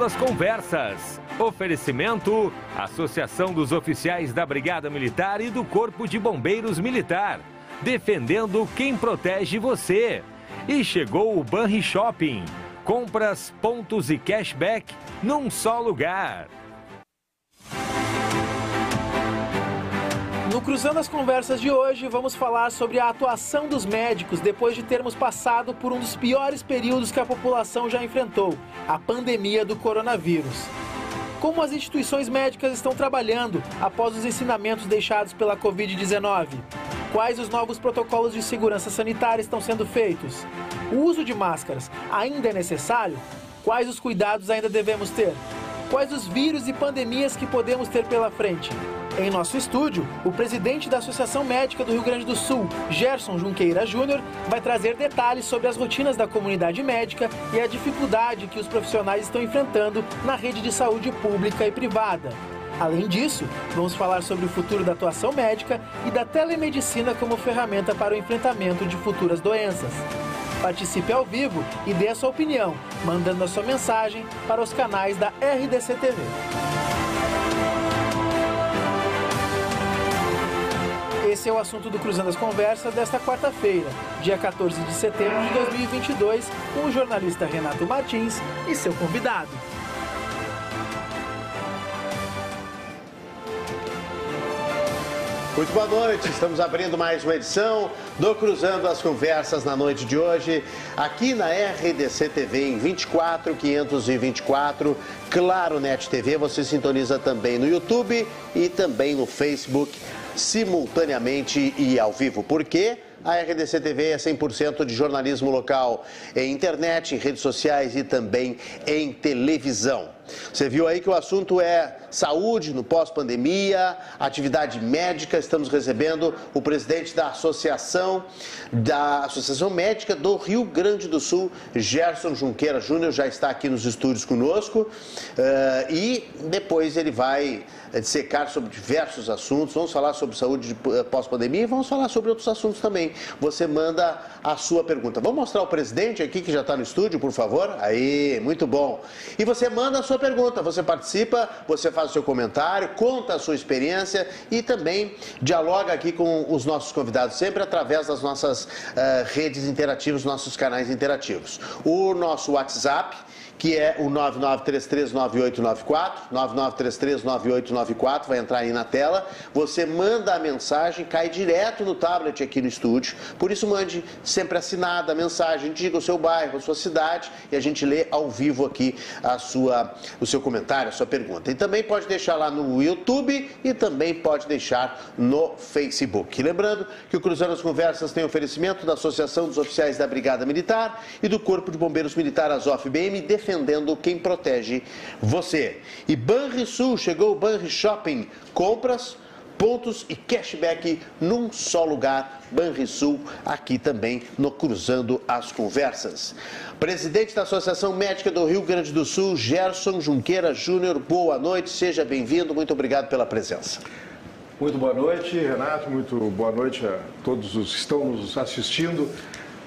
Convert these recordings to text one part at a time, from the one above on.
Cruzando as Conversas. Oferecimento: Associação dos Oficiais da Brigada Militar e do Corpo de Bombeiros Militar. Defendendo quem protege você. E chegou o Banri Shopping. Compras, pontos e cashback num só lugar. No Cruzando as Conversas de hoje, vamos falar sobre a atuação dos médicos depois de termos passado por um dos piores períodos que a população já enfrentou a pandemia do coronavírus. Como as instituições médicas estão trabalhando após os ensinamentos deixados pela Covid-19? Quais os novos protocolos de segurança sanitária estão sendo feitos? O uso de máscaras ainda é necessário? Quais os cuidados ainda devemos ter? Quais os vírus e pandemias que podemos ter pela frente? Em nosso estúdio, o presidente da Associação Médica do Rio Grande do Sul, Gerson Junqueira Júnior, vai trazer detalhes sobre as rotinas da comunidade médica e a dificuldade que os profissionais estão enfrentando na rede de saúde pública e privada. Além disso, vamos falar sobre o futuro da atuação médica e da telemedicina como ferramenta para o enfrentamento de futuras doenças. Participe ao vivo e dê a sua opinião, mandando a sua mensagem para os canais da RDC TV. Esse é o assunto do Cruzando as Conversas desta quarta-feira, dia 14 de setembro de 2022, com o jornalista Renato Martins e seu convidado. Muito boa noite, estamos abrindo mais uma edição do Cruzando as Conversas na noite de hoje, aqui na RDC TV em 24524, Claro Net TV, você sintoniza também no YouTube e também no Facebook, simultaneamente e ao vivo. Por quê? A RDC TV é 100% de jornalismo local em internet, em redes sociais e também em televisão. Você viu aí que o assunto é saúde no pós-pandemia, atividade médica. Estamos recebendo o presidente da Associação da Associação Médica do Rio Grande do Sul, Gerson Junqueira Júnior, já está aqui nos estúdios conosco. Uh, e depois ele vai dissecar sobre diversos assuntos. Vamos falar sobre saúde pós-pandemia e vamos falar sobre outros assuntos também. Você manda a sua pergunta. Vamos mostrar o presidente aqui que já está no estúdio, por favor? Aí, muito bom. E você manda a sua pergunta, você participa, você faz o seu comentário, conta a sua experiência e também dialoga aqui com os nossos convidados, sempre através das nossas uh, redes interativas, nossos canais interativos. O nosso WhatsApp que é o 99339894, 99339894, vai entrar aí na tela. Você manda a mensagem, cai direto no tablet aqui no estúdio. Por isso mande sempre assinada a mensagem, diga o seu bairro, a sua cidade e a gente lê ao vivo aqui a sua, o seu comentário, a sua pergunta. E também pode deixar lá no YouTube e também pode deixar no Facebook. lembrando que o Cruzando as Conversas tem oferecimento da Associação dos Oficiais da Brigada Militar e do Corpo de Bombeiros Militar Azof BM, defendendo quem protege você. E Banrisul, chegou o Banri Shopping, compras, pontos e cashback num só lugar, Banrisul, aqui também no Cruzando as Conversas. Presidente da Associação Médica do Rio Grande do Sul, Gerson Junqueira Júnior, boa noite, seja bem-vindo, muito obrigado pela presença. Muito boa noite, Renato, muito boa noite a todos os que estão nos assistindo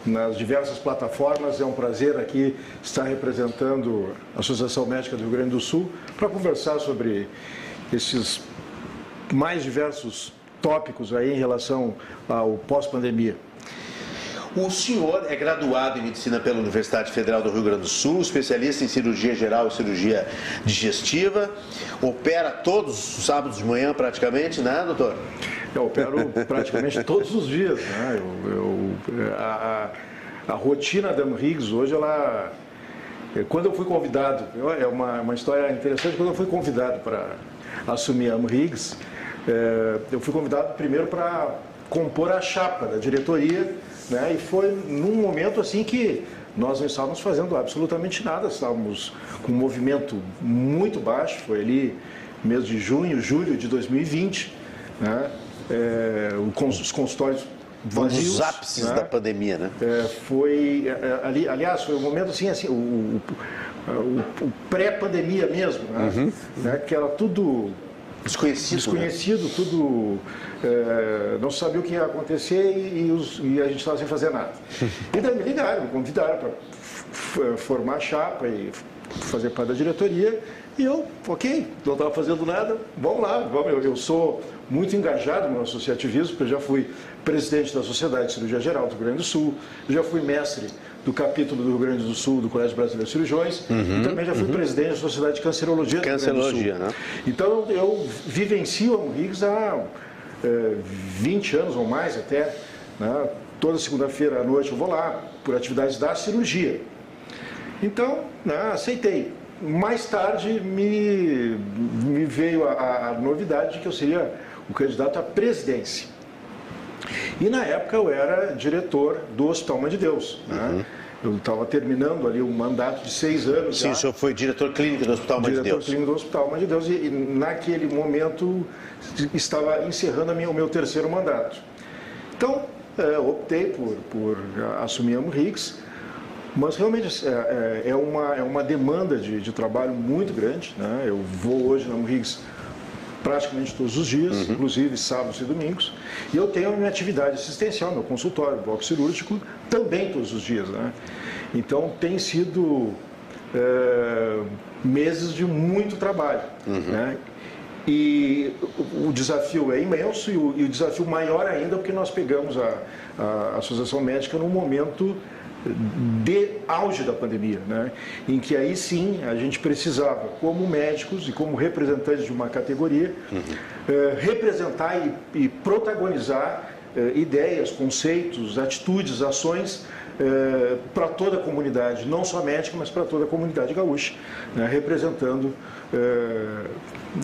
nas diversas plataformas. É um prazer aqui estar representando a Associação Médica do Rio Grande do Sul para conversar sobre esses mais diversos tópicos aí em relação ao pós-pandemia. O senhor é graduado em medicina pela Universidade Federal do Rio Grande do Sul, especialista em cirurgia geral e cirurgia digestiva, opera todos os sábados de manhã praticamente, né, doutor? Eu opero praticamente todos os dias. Né? Eu, eu, a, a, rotina da Riggs hoje, ela. Quando eu fui convidado, é uma, uma história interessante, quando eu fui convidado para assumir a Amrigs, é, eu fui convidado primeiro para compor a chapa da diretoria, né? e foi num momento assim que nós não estávamos fazendo absolutamente nada, estávamos com um movimento muito baixo, foi ali mês de junho, julho de 2020, né? É, os consultórios vazios. Os ápices né? da pandemia, né? É, foi, é, é, ali, aliás, foi um momento assim, assim o, o, o, o pré-pandemia mesmo, né? Uhum. né? que era tudo desconhecido, desconhecido, né? tudo é, não sabia o que ia acontecer e, e, os, e a gente estava sem fazer nada. E daí me ligaram, me convidaram para formar a chapa e fazer parte da diretoria e eu, ok, não estava fazendo nada, vamos lá, vamos, eu, eu sou muito engajado no associativismo, porque eu já fui presidente da Sociedade de Cirurgia Geral do Rio Grande do Sul, já fui mestre do capítulo do Rio Grande do Sul do Colégio Brasileiro de Cirurgiões uhum, e também já fui uhum. presidente da Sociedade de Cancerologia do Cancerologia, Rio Grande do Sul. Né? Então eu vivencio a Riggs há é, 20 anos ou mais até, né? toda segunda-feira à noite eu vou lá por atividades da cirurgia. Então, né, aceitei mais tarde me, me veio a, a, novidade de que eu seria o candidato à presidência. E na época eu era diretor do Hospital Mãe de Deus. Né? Uhum. Eu estava terminando ali um mandato de seis anos. Sim, já. o senhor foi diretor clínico do Hospital Mãe de Deus. Diretor clínico do Hospital Mãe de Deus. E, e naquele momento estava encerrando minha, o meu terceiro mandato. Então, é, optei por, por assumir a Murrix mas realmente é, é, é, uma, é uma demanda de, de trabalho muito grande. Né? Eu vou hoje na Murrigues praticamente todos os dias, uhum. inclusive sábados e domingos. E eu tenho a minha atividade assistencial, meu consultório, bloco cirúrgico, também todos os dias. Né? Então tem sido é, meses de muito trabalho. Uhum. Né? E o, desafio é imenso e o, e o, desafio maior ainda porque nós pegamos a, a Associação Médica num momento de auge da pandemia, né? em que aí sim a gente precisava, como médicos e como representantes de uma categoria, uhum. eh, representar e, e protagonizar eh, ideias, conceitos, atitudes, ações eh, para toda a comunidade, não só médica, mas para toda a comunidade gaúcha, né? representando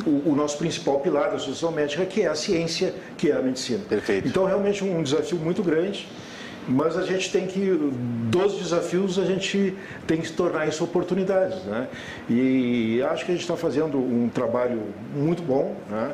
o, o, nosso principal pilar da associação médica, que é a ciência, que é a medicina. Perfeito. Então, realmente um desafio muito grande mas a gente tem que, dos desafios, a gente tem que tornar isso oportunidades. Né? E acho que a gente está fazendo um trabalho muito bom. Né?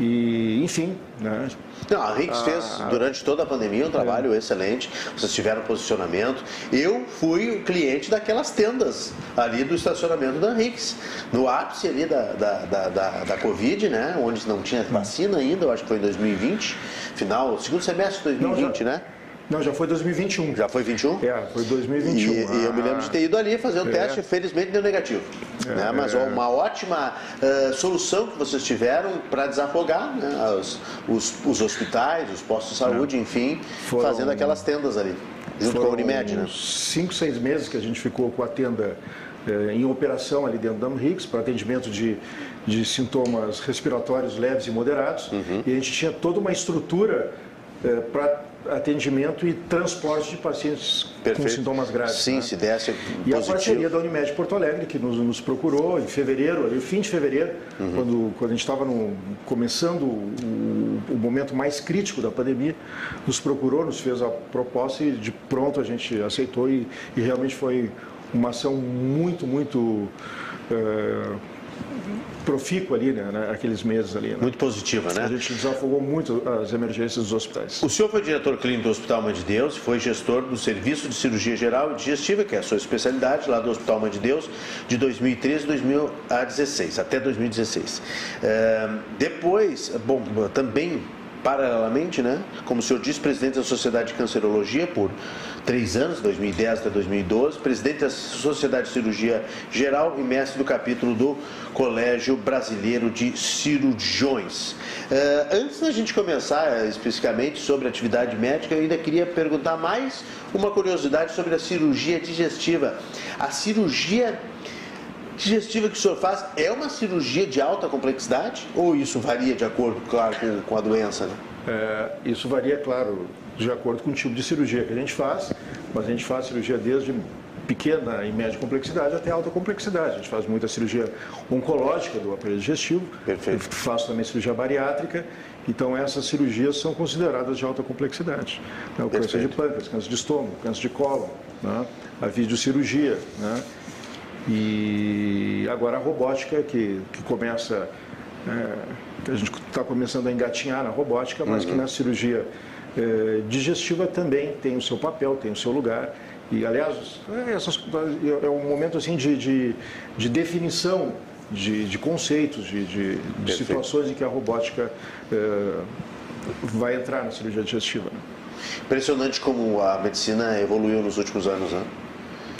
E, enfim. Né? Não, a Rix fez ah, durante toda a pandemia um trabalho é. excelente. Vocês tiveram posicionamento. Eu fui cliente daquelas tendas ali do estacionamento da Rix. No ápice ali da, da, da, da, da Covid, né? Onde não tinha vacina ainda, eu acho que foi em 2020, final, segundo semestre de 2020, não, já... né? Não, já foi 2021. Já foi 21? É, foi 2021. E, ah, e eu me lembro de ter ido ali fazer um é. teste, felizmente deu negativo. É, né? Mas é. uma ótima uh, solução que vocês tiveram para desafogar né? os, os, os, hospitais, os postos de saúde, é. enfim, Foram, fazendo aquelas tendas ali, junto com a Unimed, né? Cinco, seis meses que a gente ficou com a tenda eh, em operação ali dentro da Amrix para atendimento de, de sintomas respiratórios leves e moderados. Uhum. E a gente tinha toda uma estrutura eh, para atendimento e transporte de pacientes Perfeito. com sintomas graves. Sim, né? se desse E positivo. a parceria da Unimed Porto Alegre, que nos, nos procurou em fevereiro, ali, fim de fevereiro, uhum. quando, quando a gente estava começando o, o, momento mais crítico da pandemia, nos procurou, nos fez a proposta e de pronto a gente aceitou e, e realmente foi uma ação muito, muito... É, profícua ali, né, naqueles meses ali. Né? Muito positiva, né? A gente desafogou muito as emergências dos hospitais. O senhor foi diretor clínico do Hospital Mãe de Deus, foi gestor do Serviço de Cirurgia Geral e Digestiva, que é a sua especialidade, lá do Hospital Mãe de Deus, de 2013 a 2016, até 2016. É, depois, bom, também paralelamente, né, como o senhor disse, presidente da Sociedade de Cancerologia por três anos, 2010 até 2012, presidente da Sociedade de Cirurgia Geral e mestre do capítulo do Colégio Brasileiro de Cirurgiões. Uh, antes da gente começar uh, especificamente sobre atividade médica, eu ainda queria perguntar mais uma curiosidade sobre a cirurgia digestiva. A cirurgia digestiva que o senhor faz é uma cirurgia de alta complexidade ou isso varia de acordo, claro, com, com a doença? Né? É, isso varia, claro, de acordo com o tipo de cirurgia que a gente faz, mas a gente faz cirurgia desde pequena e média complexidade até alta complexidade. A gente faz muita cirurgia oncológica do aparelho digestivo, Perfeito. faço também cirurgia bariátrica, então essas cirurgias são consideradas de alta complexidade. Né? O câncer de pâncreas, câncer de estômago, câncer de colo, né? a videocirurgia, né? E agora a robótica que, que começa, é, a gente está começando a engatinhar na robótica, mas uhum. que na cirurgia é, digestiva também tem o seu papel, tem o seu lugar. E, aliás, é, essas, é um momento assim de, de, de definição de, de, conceitos, de, de, de situações em que a robótica é, vai entrar na cirurgia digestiva. Né? Impressionante como a medicina evoluiu nos últimos anos, né?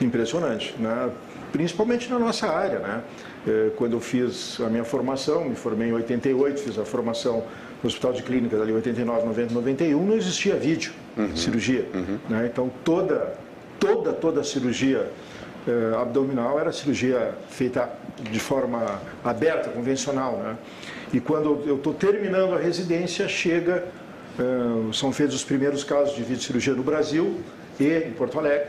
Impressionante, né? principalmente na nossa área. Né? É, quando eu fiz a minha formação, me formei em 88, fiz a formação no Hospital de Clínicas ali 89, 90, 91, não existia vídeo, uhum. cirurgia. Uhum. Né? Então toda, toda, toda a cirurgia eh, abdominal era cirurgia feita de forma aberta, convencional. Né? E quando eu estou terminando a residência, chega, eh, são feitos os primeiros casos de videocirurgia no Brasil e em Porto Alegre.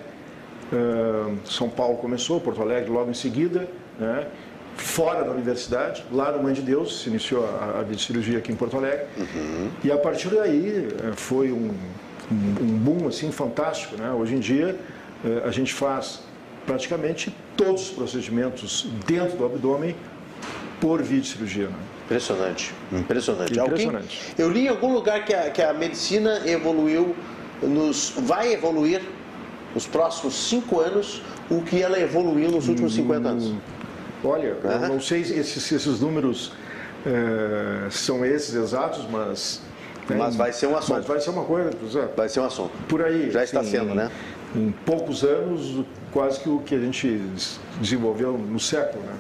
Eh, São Paulo começou, Porto Alegre logo em seguida, né? Fora da universidade, lá no Mãe de Deus, se iniciou a, a videocirurgia aqui em Porto Alegre. Uhum. E a partir daí foi um, um, boom assim, fantástico. Né? Hoje em dia a gente faz praticamente todos os procedimentos dentro do abdômen por videocirurgia. Né? Impressionante, impressionante. impressionante. Alguém, eu li em algum lugar que a, que a medicina evoluiu, nos, vai evoluir nos próximos cinco anos o que ela evoluiu nos últimos 50 anos. Olha, uhum. eu não sei se esses, esses números é, são esses exatos, mas mas vai ser um assunto. Mas vai ser uma coisa. Vai ser um assunto. Por aí. Já está sendo, né? Em poucos anos, quase que o que a gente desenvolveu no século, né?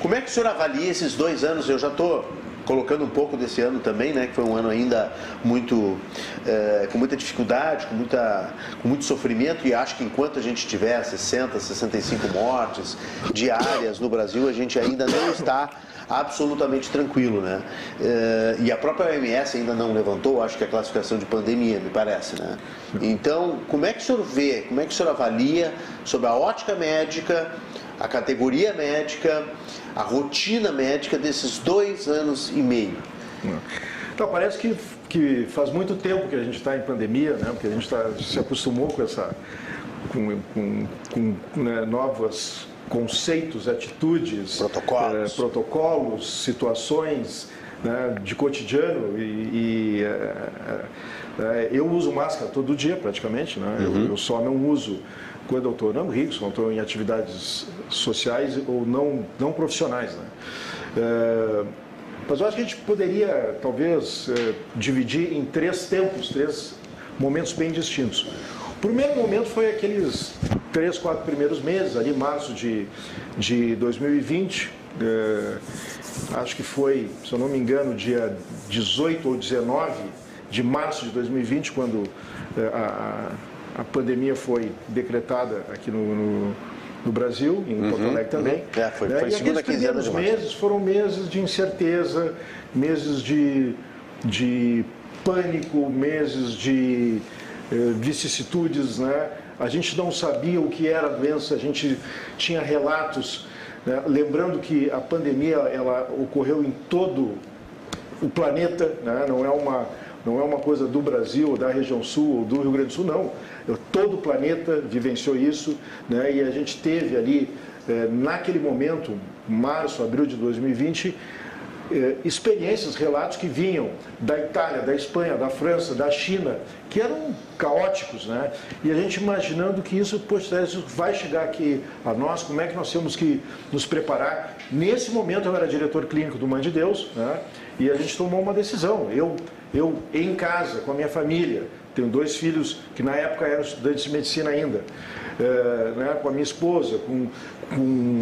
Como é que o senhor avalia esses dois anos? Eu já estou colocando um pouco desse ano também, né, que foi um ano ainda muito é, com muita dificuldade, com, muita, com muito sofrimento e acho que enquanto a gente tiver 60, 65 mortes diárias no Brasil, a gente ainda não está absolutamente tranquilo, né? É, e a própria OMS ainda não levantou, acho que a classificação de pandemia, me parece, né? Então, como é que o senhor vê, como é que o senhor avalia sobre a ótica médica, a categoria médica, a rotina médica desses dois anos e meio? Então, parece que, que faz muito tempo que a gente está em pandemia, né? Porque a gente tá, se acostumou com essa com, com, com né, novas conceitos, atitudes, protocolos, é, protocolos situações né, de cotidiano e, e é, é, eu uso máscara todo dia praticamente, né? Uhum. Eu, eu, só não uso quando eu estou rico, quando estou em atividades sociais ou não, não profissionais. Né? É, mas eu acho que a gente poderia, talvez, é, dividir em três tempos, três momentos bem distintos. O primeiro momento foi aqueles três, quatro primeiros meses, ali março de, de 2020. É, acho que foi, se eu não me engano, dia 18 ou 19 de março de 2020, quando é, a, a pandemia foi decretada aqui no, no, no Brasil, em uhum, Porto Alegre também. Uhum. É, foi, foi e segunda quinzena de meses foram meses de incerteza, meses de, de pânico, meses de eh, vicissitudes, né? A gente não sabia o que era a doença, a gente tinha relatos, né? lembrando que a pandemia ela ocorreu em todo o planeta, né? não é uma não é uma coisa do Brasil, da região sul ou do Rio Grande do Sul, não. Todo o planeta vivenciou isso, né? E a gente teve ali, eh, naquele momento, março, abril de 2020, eh, experiências, relatos que vinham da Itália, da Espanha, da França, da China, que eram caóticos, né? E a gente imaginando que isso, poxa, isso vai chegar aqui a nós, como é que nós temos que nos preparar. Nesse momento eu era diretor clínico do Mãe de Deus, né? E a gente tomou uma decisão. Eu, eu em casa, com a minha família, tenho dois filhos que na época eram estudantes de medicina ainda, é, né? com a minha esposa, com, com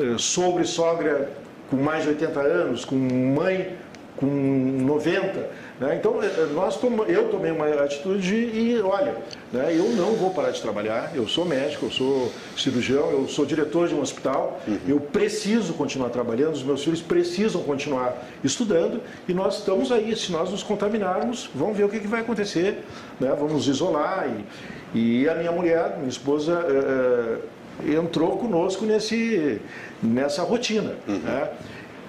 é, sogro e sogra com mais de 80 anos, com mãe com 90. Né? Então, eh, eh, nós tom, eu tomei uma atitude e, olha, né, eu não vou parar de trabalhar, eu sou médico, eu sou cirurgião, eu sou diretor de um hospital, uhum. eu preciso continuar trabalhando, os meus filhos precisam continuar estudando e nós estamos aí. Se nós nos contaminarmos, vamos ver o que, que vai acontecer, né? vamos nos isolar. E, e a minha mulher, minha esposa, é, entrou conosco nesse nessa rotina. Uhum. Né?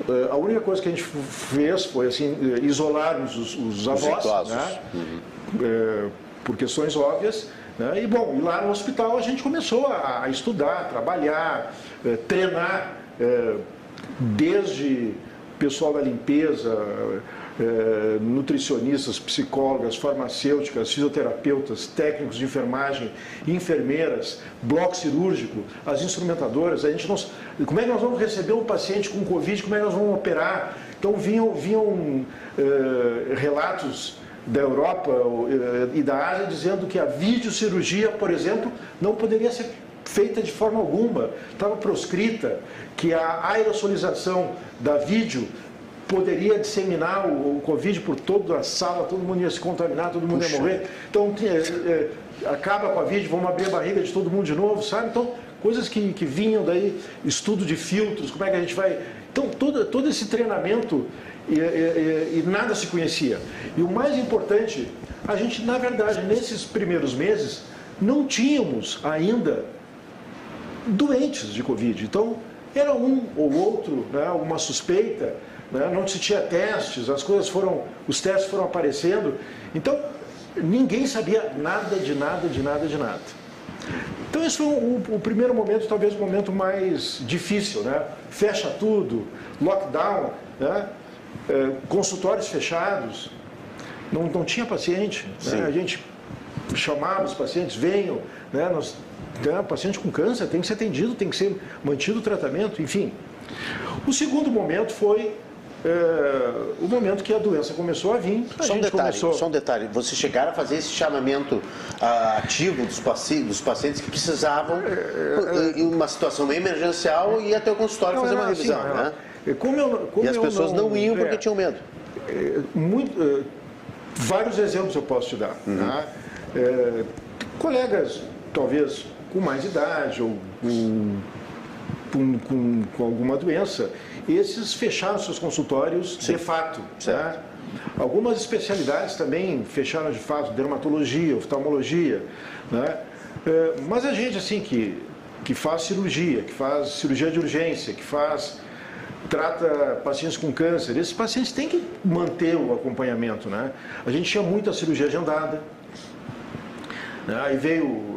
Eh, a única coisa que a gente fez foi assim isolarmos os, os avós, os né? uhum. é, por questões óbvias. Né? E bom, lá no hospital a gente começou a, a estudar, trabalhar, treinar, desde pessoal da limpeza, é, nutricionistas, psicólogas, farmacêuticas, fisioterapeutas, técnicos de enfermagem, enfermeiras, bloco cirúrgico, as instrumentadoras. A gente não, como é que nós vamos receber um paciente com Covid? Como é que nós vamos operar? Então vinham, vinham é, relatos da Europa e da Ásia dizendo que a videocirurgia, por exemplo, não poderia ser feita de forma alguma, estava proscrita, que a aerosolização da vídeo poderia disseminar o, o, Covid por toda a sala, todo mundo ia se contaminar, todo mundo Puxa. ia morrer. Então, é, é, acaba com a vídeo, vamos abrir a barriga de todo mundo de novo, sabe? Então, coisas que, que vinham daí, estudo de filtros, como é que a gente vai. Então, todo, todo esse treinamento e, e, e nada se conhecia. E o mais importante, a gente, na verdade, nesses primeiros meses, não tínhamos ainda doentes de Covid. Então, era um ou outro, né, uma suspeita, né, não se tinha testes, as coisas foram, os testes foram aparecendo. Então, ninguém sabia nada de nada, de nada, de nada. Então esse foi o, o, primeiro momento, talvez o momento mais difícil, né? Fecha tudo, lockdown, né? É, consultórios fechados, não, não tinha paciente. Né? A gente chamava os pacientes, venham, né? Nós, né? paciente com câncer tem que ser atendido, tem que ser mantido o tratamento, enfim. O segundo momento foi é, o momento que a doença começou a vir. A só, um detalhe, começou... só um detalhe, vocês chegaram a fazer esse chamamento uh, ativo dos, paci dos, pacientes que precisavam, é, é, em uma situação emergencial, ir até o consultório não, fazer uma revisão. Assim, né? Como eu, como e as pessoas não, não iam porque é, tinham medo. Muito, vários exemplos eu posso te dar. Uhum. Tá? colegas, talvez com mais idade ou com, com, com, com alguma doença, esses fecharam seus consultórios Sim. de fato. Né? Algumas especialidades também fecharam de fato, dermatologia, oftalmologia. Né? É, mas a gente assim que, que faz cirurgia, que faz cirurgia de urgência, que faz trata pacientes com câncer, esses pacientes têm que manter o acompanhamento. Né? A gente tinha muita cirurgia agendada. Né? Aí veio,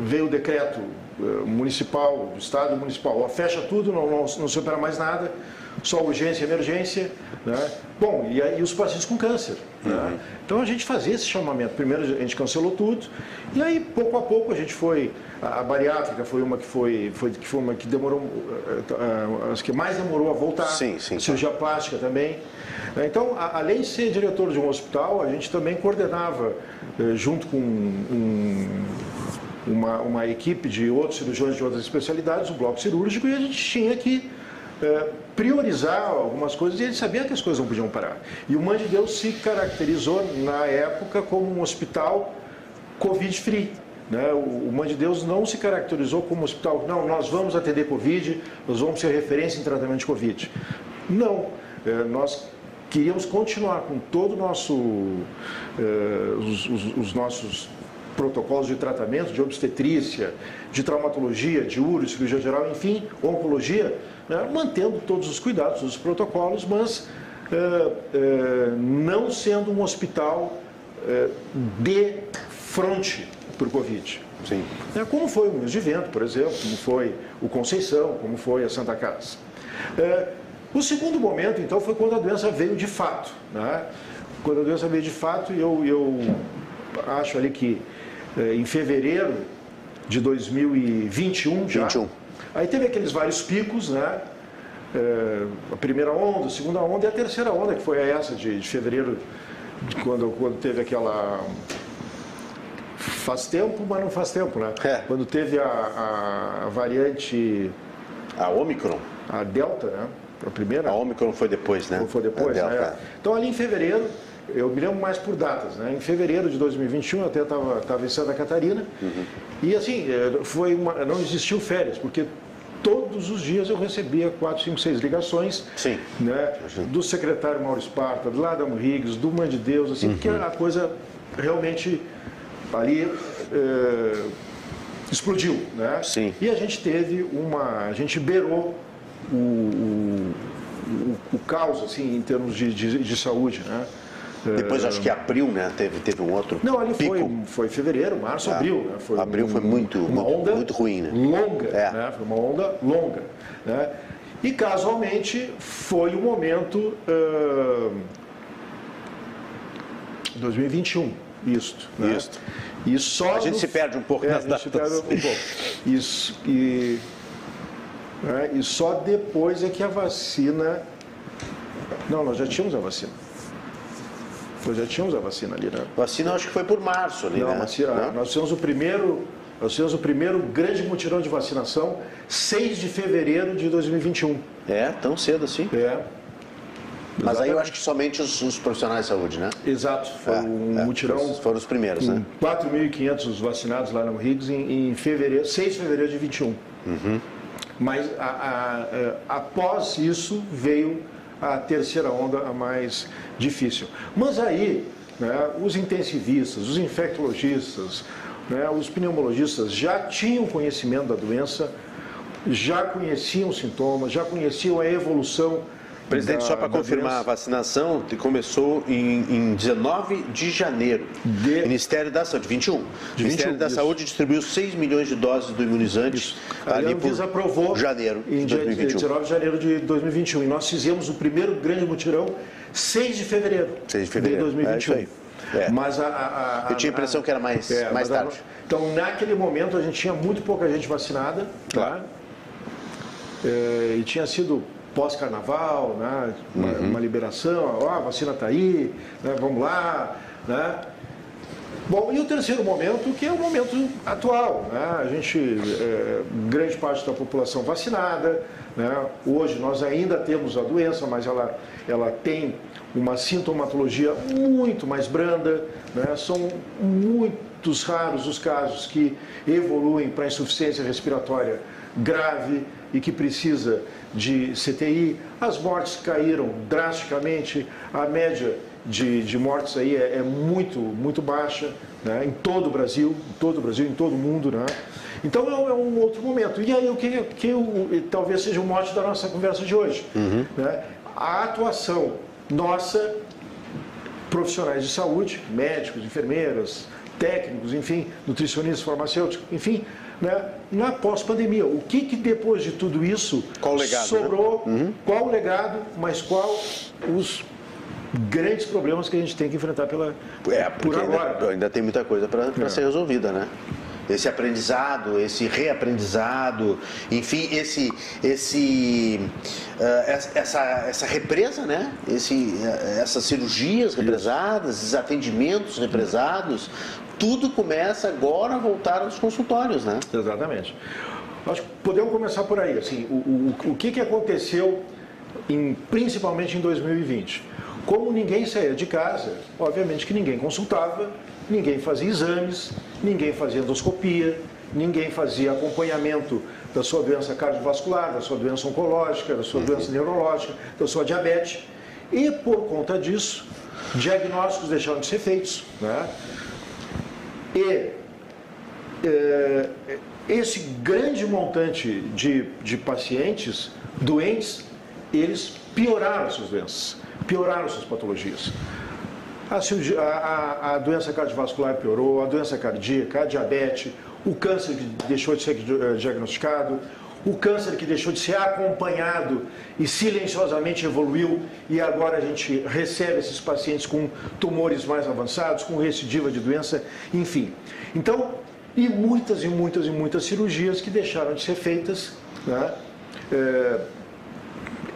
veio o decreto eh, municipal, do Estado municipal, ó, fecha tudo, não, não, não, se opera mais nada, só urgência e emergência. Né? Bom, e, aí, os pacientes com câncer. Né? Uhum. Então a gente fazia esse chamamento. Primeiro a gente cancelou tudo, e aí pouco a pouco a gente foi. A, a bariátrica foi uma que foi, foi, que foi uma que demorou, uh, as que mais demorou a voltar. Sim, sim. Cirurgia tá. plástica também. Né? Então, a, além de ser diretor de um hospital, a gente também coordenava, uh, junto com um, uma, uma equipe de outros cirurgiões de outras especialidades, o bloco cirúrgico, e a gente tinha que é, priorizar algumas coisas e ele sabia que as coisas não podiam parar. E o Mãe de Deus se caracterizou na época como um hospital Covid-free. Né? O, o Mãe de Deus não se caracterizou como um hospital, não, nós vamos atender Covid, nós vamos ser referência em tratamento de Covid. Não, é, nós queríamos continuar com todo o nosso, é, os, os, os nossos protocolos de tratamento, de obstetrícia, de traumatologia, de uro, cirurgia geral, enfim, oncologia, né, mantendo todos os cuidados, os protocolos, mas é, é, não sendo um hospital é, de fronte para o Covid. Sim. É, como foi o Minas de Vento, por exemplo, como foi o Conceição, como foi a Santa Casa. É, o segundo momento, então, foi quando a doença veio de fato. Né? Quando a doença veio de fato, eu, eu acho ali que é, em fevereiro de 2021 já. 21. Aí teve aqueles vários picos, né? É, a primeira onda, a segunda onda e a terceira onda, que foi essa de, de fevereiro, de quando, quando teve aquela. Faz tempo, mas não faz tempo, né? É. Quando teve a, a, variante. A Omicron? A Delta, né? A primeira. A Omicron foi depois, né? Foi depois, né? Então ali em fevereiro eu me lembro mais por datas, né? Em fevereiro de 2021 eu até estava em Santa Catarina uhum. e assim, é, foi uma, não existiu férias, porque todos os dias eu recebia quatro, cinco, seis ligações Sim. Né, do secretário Mauro Esparta, do Ladam Riggs, do Mãe de Deus, assim, uhum. porque a coisa realmente ali é, explodiu. Né? Sim. E a gente teve uma. A gente beirou o, o, o, o caos assim, em termos de, de, de saúde. Né? Depois acho que abril, né? Teve, teve um outro. Não, ali pico. foi, foi fevereiro, março, ah, abril. Né? Foi abril um, foi muito, uma muito, onda muito ruim, né? Longa, é. né? Foi uma onda longa. Né? E casualmente foi o momento. Uh, 2021, isto. Né? Isto. E só a gente no... se perde um pouco é, nas datas. se perde um pouco. Isso, e, né? e só depois é que a vacina. Não, nós já tínhamos a vacina. Nós já tínhamos a vacina ali, né? Vacina acho que foi por março ali, Não, né? Vacina, Não? Nós tínhamos o primeiro, nós fizemos o primeiro grande mutirão de vacinação, 6 de fevereiro de 2021. É, tão cedo assim? É. Mas aí eu acho que somente os, os profissionais de saúde, né? Exato, foi É, um é, mutirão. foram- Foram os primeiros, né? 4.500 vacinados lá no Riggs em, em fevereiro, 6 de fevereiro de 21. Mas a- a- é, após isso veio a terceira onda, a mais difícil. Mas aí, né, os intensivistas, os infectologistas, né, os pneumologistas já tinham conhecimento da doença, já conheciam os sintomas, já conheciam a evolução. Presidente, da- só para confirmar, a doença. vacinação começou em, em 19 de janeiro. De- Ministério da Saúde, 21. De Ministério 21, da isso. Saúde distribuiu 6 milhões de doses do imunizante Aí ali a por aprovou janeiro de em dia 2021. 19 de janeiro de 2021. E nós fizemos o primeiro grande mutirão 6 de fevereiro, 6 de fevereiro, de 2021. é isso. É. Mas a, a- a- Eu tinha a impressão que era mais- mais mas a- tarde. então, naquele momento, a gente tinha muito pouca gente vacinada, tá? É, e tinha sido pós-carnaval, né? uma, Uhum. uma liberação, ó, a vacina está aí, né? vamos lá, né? Bom, e o terceiro momento, que é o momento atual, né? A gente, é, grande parte da população vacinada, né? Hoje nós ainda temos a doença, mas ela, ela tem uma sintomatologia muito mais branda, né? São muitos raros os casos que evoluem para insuficiência respiratória grave e que precisa de CTI. As mortes caíram drasticamente, a média de, de mortes aí é, é muito, muito baixa né? em todo o Brasil, em todo o Brasil, em todo o mundo. Né? Então é um, é um outro momento. E aí o que, que o- talvez seja o mote da nossa conversa de hoje? Né? A atuação nossa profissionais de saúde, médicos, enfermeiras, técnicos, enfim, nutricionistas, farmacêuticos, enfim, né, na pós-pandemia. O que, que depois de tudo isso Qual legado, né? sobrou, qual o legado, mas qual os grandes problemas que a gente tem que enfrentar pela, É, por agora. ainda, ainda tem muita coisa para É. ser resolvida, né? Esse aprendizado, esse reaprendizado, enfim, esse, esse, ah, essa- essa, represa, né? Esse, ah, essas cirurgias represadas, esses atendimentos represados, tudo começa agora a voltar aos consultórios, né? Exatamente. Acho que podemos começar por aí. Assim, o, o, o que, que aconteceu, em, principalmente em 2020? Como ninguém saía de casa, obviamente que ninguém consultava, ninguém fazia exames, ninguém fazia endoscopia, ninguém fazia acompanhamento da sua doença cardiovascular, da sua doença oncológica, da sua doença neurológica, da sua diabetes. E por conta disso, diagnósticos deixaram de ser feitos. Né? E é, esse grande montante de, de pacientes doentes, eles pioraram suas doenças, pioraram suas patologias. A, a- a- doença cardiovascular piorou, a doença cardíaca, a diabetes, o câncer deixou de ser eh, diagnosticado, o câncer que deixou de ser acompanhado e silenciosamente evoluiu e agora a gente recebe esses pacientes com tumores mais avançados, com recidiva de doença, enfim. Então, e muitas e muitas e muitas cirurgias que deixaram de ser feitas, né? Eh,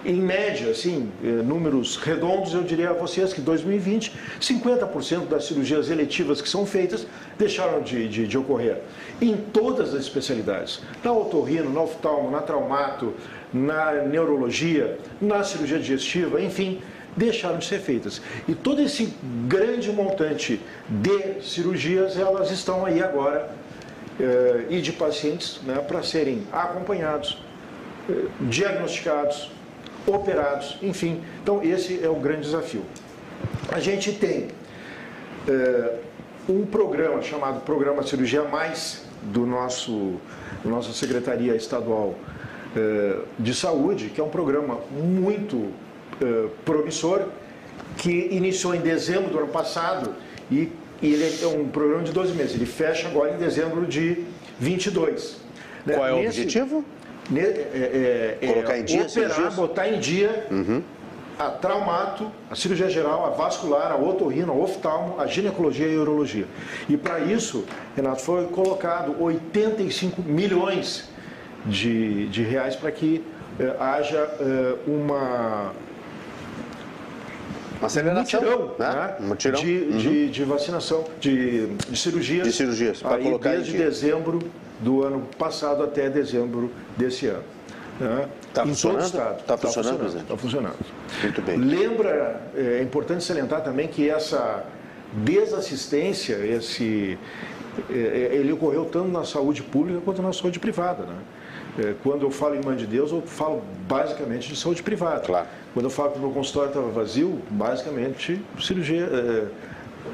em média, assim, eh, números redondos, eu diria a vocês que 2020, 50% das cirurgias eletivas que são feitas deixaram de, de, de ocorrer. Em todas as especialidades. Na otorrino, na oftalmo, na traumato, na neurologia, na cirurgia digestiva, enfim, deixaram de ser feitas. E todo esse grande montante de cirurgias, elas estão aí agora, eh, e de pacientes, né, para serem acompanhados, eh, diagnosticados, operados, enfim. Então, esse é o grande desafio. A gente tem é, um programa chamado Programa Cirurgia Mais, do nosso, nossa Secretaria Estadual é, de Saúde, que é um programa muito é, promissor, que iniciou em dezembro do ano passado e, e ele é um programa de 12 meses. Ele fecha agora em dezembro de 22. né? Qual é o Nesse- objetivo? Ne- é, é, é, Colocar em dia operar, botar em dia a traumato, a cirurgia geral, a vascular, a otorrino, a oftalmo, a ginecologia e a urologia. E para isso, Renato, foi colocado 85 milhões de, de reais para que eh, haja eh, uma uma aceleração, mutirão, né? né? Um mutirão. De, Uhum. de, de vacinação, de, de cirurgias. De cirurgias, aí colocar desde em dia. dezembro do ano passado até dezembro desse ano. Né? Tá em funcionando? todo o estado. Tá funcionando? Está funcionando. Muito bem. Lembra, é importante salientar também que essa desassistência, esse, é, é, ele ocorreu tanto na saúde pública quanto na saúde privada. Né? É, Quando eu falo em Mãe de Deus, eu falo basicamente de saúde privada. Claro. Quando eu falo que o meu consultório estava vazio, basicamente cirurgia, é,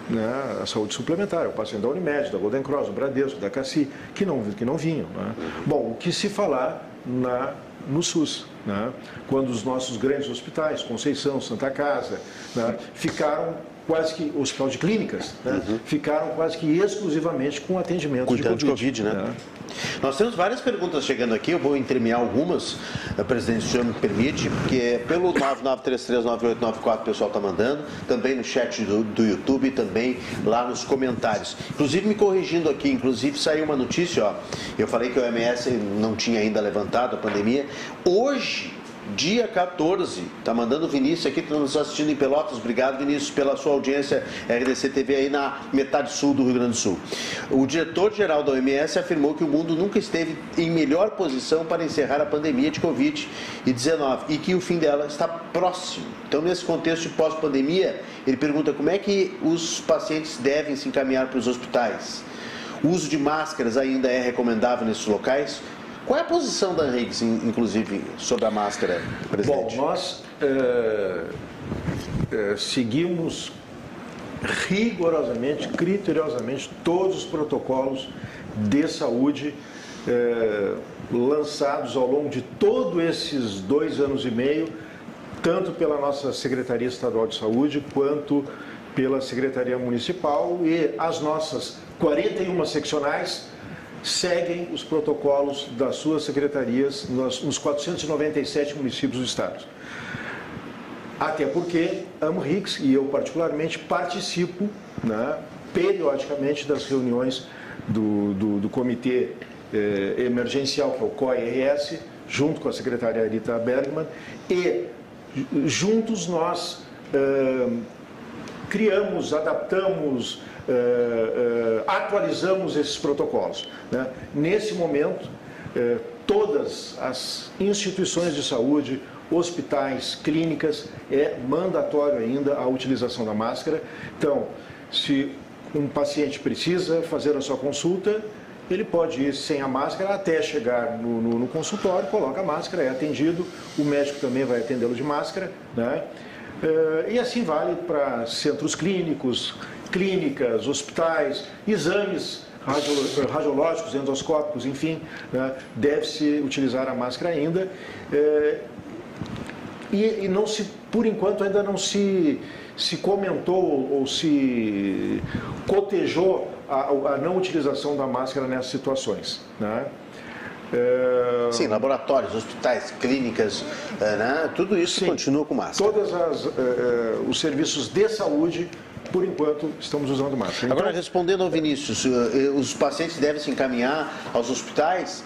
né, a saúde suplementar, o paciente da Unimed, da Golden Cross, do Bradesco, da Cassi, que não, que não vinham. Né? Bom, o que se falar na, no SUS, né? quando os nossos grandes hospitais, Conceição, Santa Casa, né, ficaram quase que, hospital de clínicas, né, ficaram quase que exclusivamente com atendimento Cuidando de Covid. de Covid, né? Nós temos várias perguntas chegando aqui, eu vou entremear algumas, eh, presidente, se o me permite, porque pelo 99339894 o pessoal está mandando, também no chat do, do YouTube também lá nos comentários. Inclusive me corrigindo aqui, inclusive saiu uma notícia, ó, eu falei que o OMS não tinha ainda levantado a pandemia, hoje Dia 14, tá mandando o Vinícius aqui, está nos assistindo em Pelotas. Obrigado, Vinícius, pela sua audiência RDC TV aí na metade sul do Rio Grande do Sul. O diretor-geral da OMS afirmou que o mundo nunca esteve em melhor posição para encerrar a pandemia de Covid-19 e que o fim dela está próximo. Então, nesse contexto de pós-pandemia, ele pergunta como é que os pacientes devem se encaminhar para os hospitais. O uso de máscaras ainda é recomendável nesses locais? Qual é a posição da Henriques, inclusive, sobre a máscara, Bom, presidente? nós é, é, seguimos rigorosamente, criteriosamente, todos os protocolos de saúde é, lançados ao longo de todos esses dois anos e meio, tanto pela nossa Secretaria Estadual de Saúde quanto pela Secretaria Municipal e as nossas 41 seccionais seguem os protocolos das suas secretarias nos nos 497 municípios do estado. Até porque a e eu particularmente participo né, periodicamente das reuniões do, do, do comitê eh, emergencial, que é o COI-RS, junto com a secretária Rita Bergman, e ju- juntos nós eh, criamos, adaptamos, atualizamos esses protocolos. né? Nesse momento, eh, todas as instituições de saúde, hospitais, clínicas, é mandatório ainda a utilização da máscara. Então, se um paciente precisa fazer a sua consulta, ele pode ir sem a máscara até chegar no, no- no consultório, coloca a máscara, é atendido, o médico também vai atendê-lo de máscara, né? Eh, E assim vale para centros clínicos, clínicas, hospitais, exames radio- radiológicos, endoscópicos, enfim, né? deve-se utilizar a máscara ainda. Eh, e, e não se, por enquanto, ainda não se, se comentou ou se cotejou a, a não utilização da máscara nessas situações. Né? É, Sim, laboratórios, hospitais, clínicas, eh, né? tudo isso Sim. continua com máscara. Todos os serviços de saúde, por enquanto, estamos usando máscara. Agora, Então, respondendo ao Vinícius, eh, os pacientes devem se encaminhar aos hospitais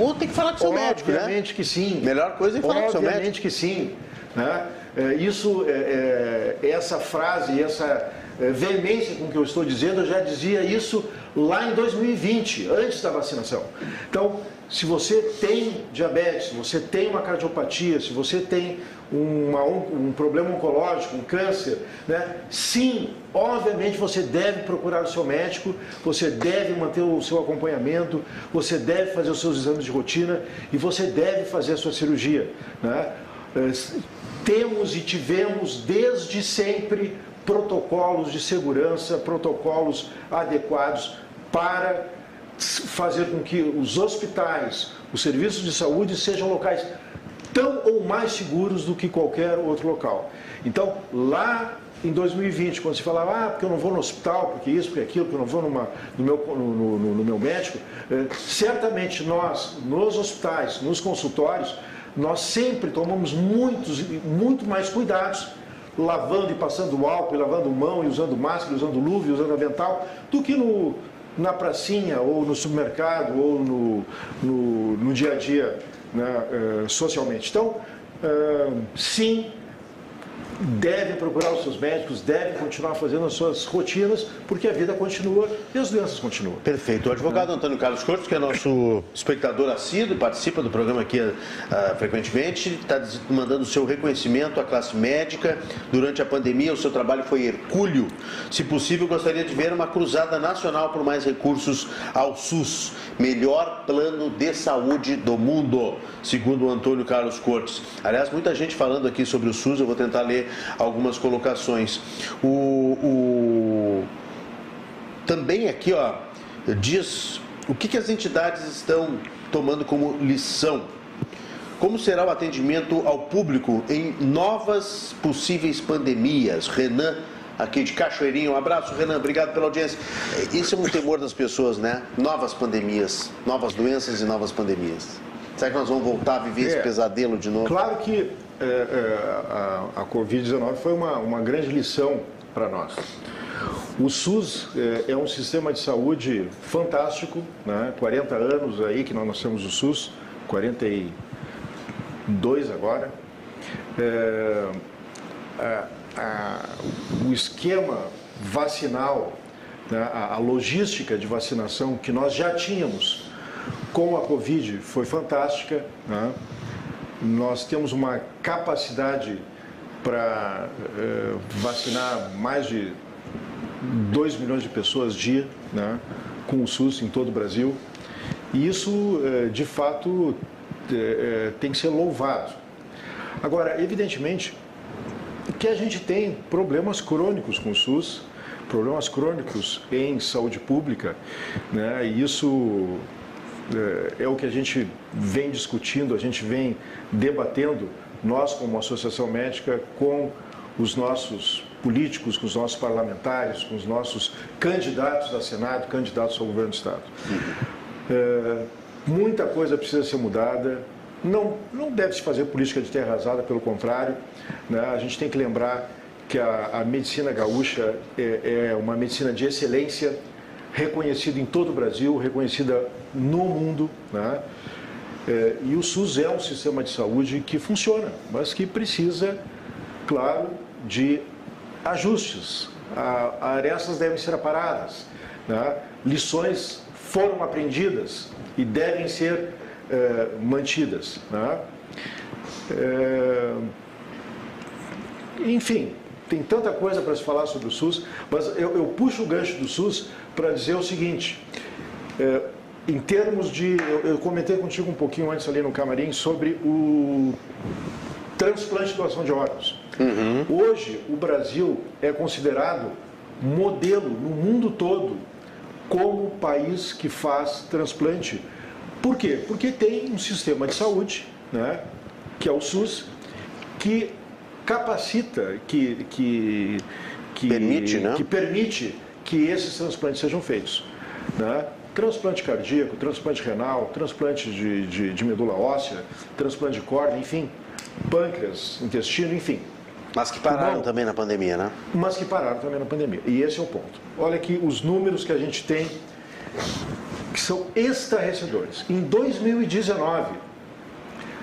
ou tem que falar com o seu médico, né? Obviamente que sim. Melhor coisa é falar com o seu Obviamente médico. que sim. Né? É, Isso, é, é, essa frase, essa veemência com que eu estou dizendo, eu já dizia isso lá em 2020, antes da vacinação. Então, se você tem diabetes, se você tem uma cardiopatia, se você tem uma- um, problema oncológico, um câncer, né? sim, obviamente você deve procurar o seu médico, você deve manter o seu acompanhamento, você deve fazer os seus exames de rotina e você deve fazer a sua cirurgia. Né? Temos e tivemos desde sempre protocolos de segurança, protocolos adequados para fazer com que os hospitais, os serviços de saúde sejam locais tão ou mais seguros do que qualquer outro local. Então, lá em 2020, quando se falava, ah, porque eu não vou no hospital, porque isso, porque aquilo, porque eu não vou numa, no, meu, no, no- no meu médico, eh, certamente nós, nos hospitais, nos consultórios, nós sempre tomamos muitos, muito mais cuidados lavando e passando álcool, e lavando mão, e usando máscara, usando luva, e usando avental, do que no, na pracinha, ou no supermercado, ou no, no, no dia a dia, né, eh, socialmente. Então, eh, sim, devem procurar os seus médicos, devem continuar fazendo as suas rotinas, porque a vida continua e as doenças continuam. Perfeito. O advogado Antônio Carlos Cortes, que é nosso espectador assíduo, participa do programa aqui uh, frequentemente, está mandando seu reconhecimento à classe médica. Durante a pandemia, o seu trabalho foi hercúleo. Se possível, gostaria de ver uma cruzada nacional por mais recursos ao SUS. Melhor plano de saúde do mundo, segundo o Antônio Carlos Cortes. Aliás, muita gente falando aqui sobre o SUS, eu vou tentar ler algumas colocações. O, o... Também aqui, ó, diz o que, que as entidades estão tomando como lição. Como será o atendimento ao público em novas possíveis pandemias? Renan, aqui de Cachoeirinho. Um abraço, Renan. Obrigado pela audiência. Isso é um temor das pessoas, né? Novas pandemias, novas doenças e novas pandemias. Será que nós vamos voltar a viver é, esse pesadelo de novo? Claro que a, a Covid-19 foi uma, uma grande lição para nós. O SUS é, é, um sistema de saúde fantástico, né? 40 anos aí que nós nascemos o SUS, 42 agora. É, a, a, o esquema vacinal, né? a, a logística de vacinação que nós já tínhamos com a Covid foi fantástica. Né? Nós temos uma capacidade para eh, vacinar mais de 2 milhões de pessoas dia, né, com o SUS em todo o Brasil. E isso, eh, de fato, eh, tem que ser louvado. Agora, evidentemente, que a gente tem problemas crônicos com o SUS, problemas crônicos em saúde pública, né, e isso é, é o que a gente vem discutindo, a gente vem debatendo, nós como associação médica, com os nossos políticos, com os nossos parlamentares, com os nossos candidatos a Senado, candidatos ao governo do Estado. É, muita coisa precisa ser mudada. Não, não deve se fazer política de terra arrasada, pelo contrário. Né? A gente tem que lembrar que a, a medicina gaúcha é, é uma medicina de excelência, reconhecida em todo o Brasil, reconhecida no mundo. Né? É, e o SUS é um sistema de saúde que funciona, mas que precisa, claro, de ajustes. A, arestas devem ser aparadas, né? lições foram aprendidas e devem ser é, mantidas. Né? É, enfim, tem tanta coisa para se falar sobre o SUS, mas eu, eu puxo o gancho do SUS para dizer o seguinte: é, em termos de. Eu, eu, comentei contigo um pouquinho antes ali no camarim sobre o transplante e doação de órgãos. Uhum. Hoje, o Brasil é considerado modelo no mundo todo como país que faz transplante. Por quê? Porque tem um sistema de saúde, né, que é o SUS, que capacita, que, que, que permite, né? que permite que esses transplantes sejam feitos. Né? Transplante cardíaco, transplante renal, transplante de, de, de medula óssea, transplante de córnea, enfim, pâncreas, intestino, enfim. Mas que pararam Bom, também na pandemia, né? Mas que pararam também na pandemia. E esse é o ponto. Olha aqui os números que a gente tem que são estarrecedores. Em 2019,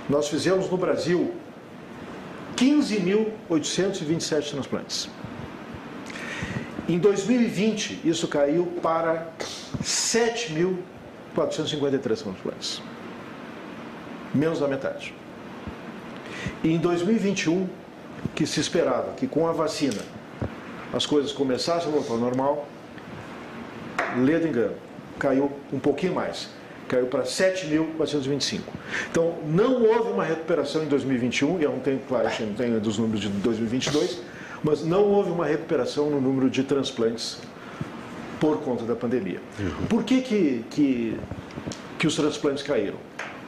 nós fizemos no Brasil 15.827 transplantes. Em 2020, isso caiu para 7.453 transplantes. Menos da metade. E em 2021, que se esperava que com a vacina as coisas começassem a voltar ao normal, ledo engano, caiu um pouquinho mais. Caiu para 7.425. Então, não houve uma recuperação em 2021, eu não tenho, claro, eu não tenho dos números de 2022, mas não houve uma recuperação no número de transplantes por conta da pandemia. Uhum. Por que, que, que, que os transplantes caíram?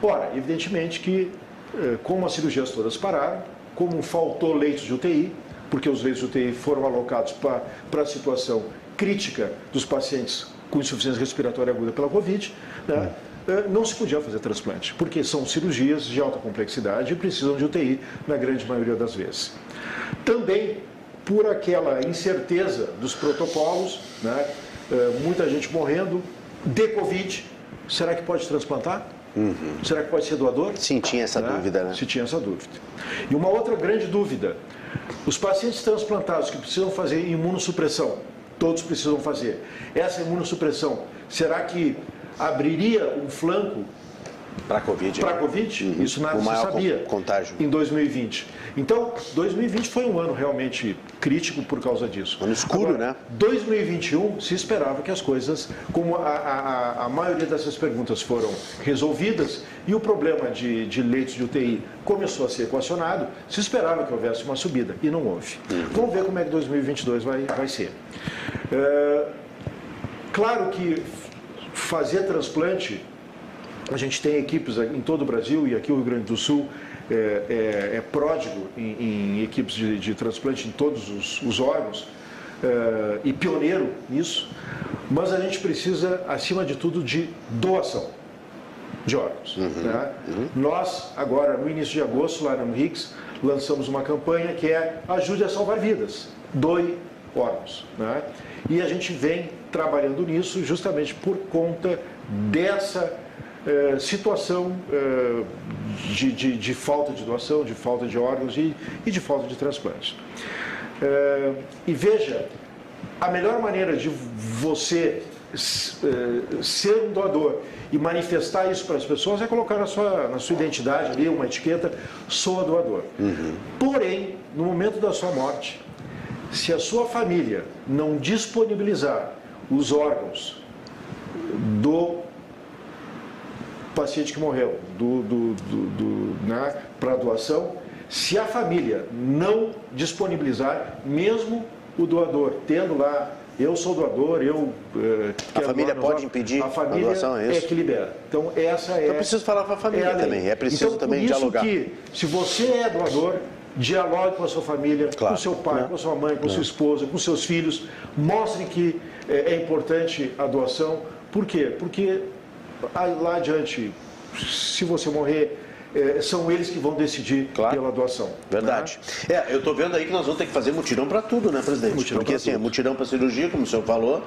Ora, evidentemente que, eh, como as cirurgias todas pararam, como faltou leitos de UTI, porque os leitos de UTI foram alocados para a situação crítica dos pacientes com insuficiência respiratória aguda pela Covid, né, eh, não se podia fazer transplante, porque são cirurgias de alta complexidade e precisam de UTI na grande maioria das vezes. Também por aquela incerteza dos protocolos, né? É, muita gente morrendo de Covid. Será que pode transplantar? Uhum. Será que pode ser doador? Sim, tinha essa né? dúvida, né? Se tinha essa dúvida. E uma outra grande dúvida: os pacientes transplantados que precisam fazer imunossupressão, todos precisam fazer. Essa imunossupressão, será que abriria um flanco para a Covid. Para a Covid, uhum. isso nada se sabia. Contágio. Em 2020. Então, 2020 foi um ano realmente crítico por causa disso. Ano escuro, Agora, né? 2021 se esperava que as coisas, como a, a, a, maioria dessas perguntas foram resolvidas e o problema de, de leitos de UTI começou a ser equacionado, se esperava que houvesse uma subida e não houve. Uhum. Vamos ver como é que 2022 vai, vai ser. É, claro que fazer transplante a gente tem equipes em todo o Brasil e aqui o Rio Grande do Sul é, é, é pródigo em, em equipes de, de, transplante em todos os, os órgãos é, e pioneiro nisso, mas a gente precisa, acima de tudo, de doação de órgãos. Uhum, né? uhum. Nós, agora, no início de agosto, lá no RICS, lançamos uma campanha que é Ajude a Salvar Vidas, doe órgãos. Né? E a gente vem trabalhando nisso justamente por conta dessa é, situação é, de, de, de, falta de doação, de falta de órgãos e, e de falta de transplantes. É, e veja, a melhor maneira de você ser um doador e manifestar isso para as pessoas é colocar na sua, na sua identidade ali uma etiqueta, sou doador. Uhum. Porém, no momento da sua morte, se a sua família não disponibilizar os órgãos do paciente que morreu do, do, do, do né, para doação, se a família não disponibilizar, mesmo o doador tendo lá, eu sou doador, eu. Eh, a família pode doar, impedir a, família a doação, é isso? É que libera. Então, essa é. Eu preciso falar com a família é a também, é preciso então, também por isso dialogar. que, se você é doador, dialogue com a sua família, claro. com seu pai, Não. com sua mãe, com Não. sua esposa, com seus filhos. Mostre que é, é importante a doação. Por quê? Porque lá adiante, se você morrer, é, são eles que vão decidir claro. pela doação. Verdade. Né? É, eu estou vendo aí que nós vamos ter que fazer mutirão para tudo, né, presidente? Mutirão Porque assim, é tudo. mutirão para cirurgia, como o senhor falou,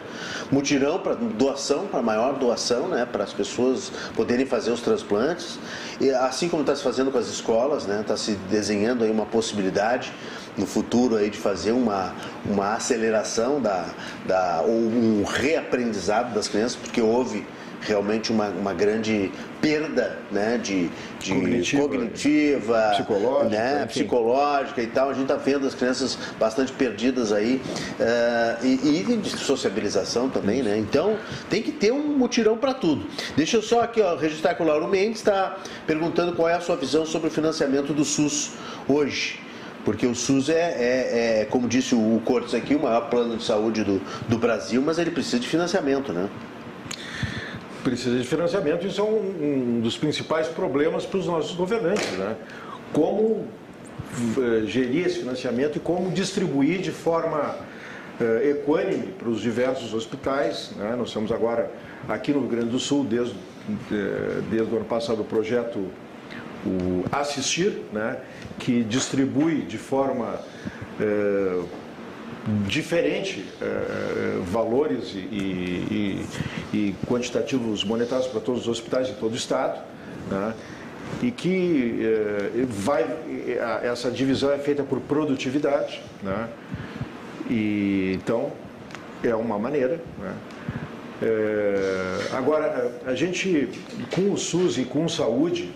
mutirão para doação, para maior doação, né, para as pessoas poderem fazer os transplantes. E assim como está se fazendo com as escolas, né, está se desenhando aí uma possibilidade no futuro aí de fazer uma, uma aceleração da, da, ou um reaprendizado das crianças, porque houve realmente uma, uma grande perda né, de, de cognitiva, cognitiva psicológica, né, psicológica e tal. A gente está vendo as crianças bastante perdidas aí uh, e, e, de sociabilização também, né? Então tem que ter um mutirão para tudo. Deixa eu só aqui ó, registrar que o Lauro Mendes está perguntando qual é a sua visão sobre o financiamento do SUS hoje porque o SUS é, é, é, como disse o Cortes aqui, o maior plano de saúde do, do Brasil, mas ele precisa de financiamento, né? precisa de financiamento, isso é um, um dos principais problemas para os nossos governantes. Né? Como uh, gerir esse financiamento e como distribuir de forma uh, equânime para os diversos hospitais. Né? Nós temos agora, aqui no Rio Grande do Sul, desde, uh, desde o ano passado, o projeto o Assistir, né? Que distribui de forma diferente eh, valores e, e, e, quantitativos monetários para todos os hospitais em todo o estado, né? e que eh, vai essa divisão é feita por produtividade, né? e então é uma maneira. Né? É, agora a gente com o SUS e com saúde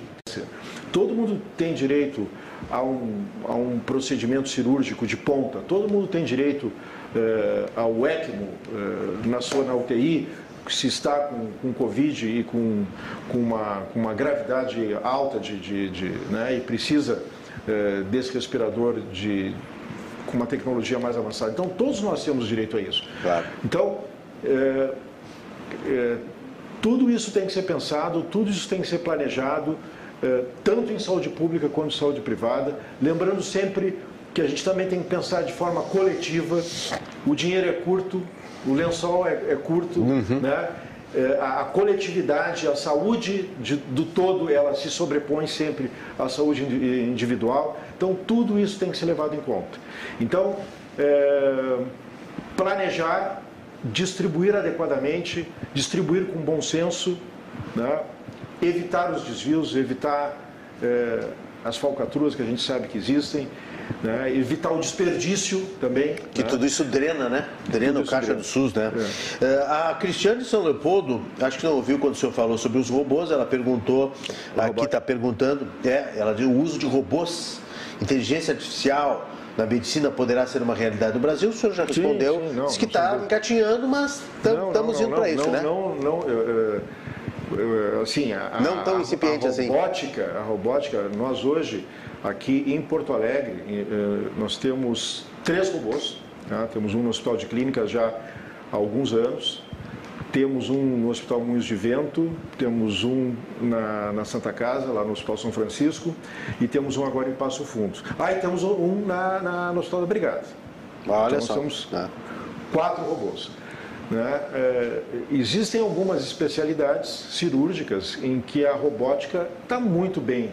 todo mundo tem direito a um, a um procedimento cirúrgico de ponta. Todo mundo tem direito eh, ao ECMO eh, na sua na UTI, se está com, com Covid e com, com, uma, com uma gravidade alta de, de, de né, e precisa eh, desse respirador de, com uma tecnologia mais avançada. Então, todos nós temos direito a isso. Claro. Então, é, é, tudo isso tem que ser pensado, tudo isso tem que ser planejado. Eh, tanto em saúde pública quanto em saúde privada, lembrando sempre que a gente também tem que pensar de forma coletiva. O dinheiro é curto, o lençol é, é curto, uhum. né? É, a, a, coletividade, a saúde de, do todo, ela se sobrepõe sempre à saúde individual. Então, tudo isso tem que ser levado em conta. Então, é, planejar, distribuir adequadamente, distribuir com bom senso, né? Evitar os desvios, evitar é, as falcatruas que a gente sabe que existem, né? evitar o desperdício também. Que né? tudo isso drena, né? Drena o caixa drena. do SUS, né? É. É, a Cristiane São Leopoldo, acho que não ouviu quando o senhor falou sobre os robôs, ela perguntou, aqui está perguntando, é, ela deu o uso de robôs, inteligência artificial, na medicina poderá ser uma realidade no Brasil? O senhor já respondeu. Sim, sim, não, Diz que está engatinhando, mas estamos indo para isso, não, né? Não, não, eu, eu, assim, a, não tão incipiente a, a robótica, assim. A robótica, nós hoje, aqui em Porto Alegre, eh, nós temos três robôs. Né? Temos um no Hospital de Clínicas já há alguns anos. Temos um no Hospital Moinhos de Vento, temos um na, na, Santa Casa, lá no Hospital São Francisco, e temos um agora em Passo Fundo. Ah, e temos um na, na no Hospital da Brigada. Olha então, só. temos é. quatro robôs. Né? É, existem algumas especialidades cirúrgicas em que a robótica está muito bem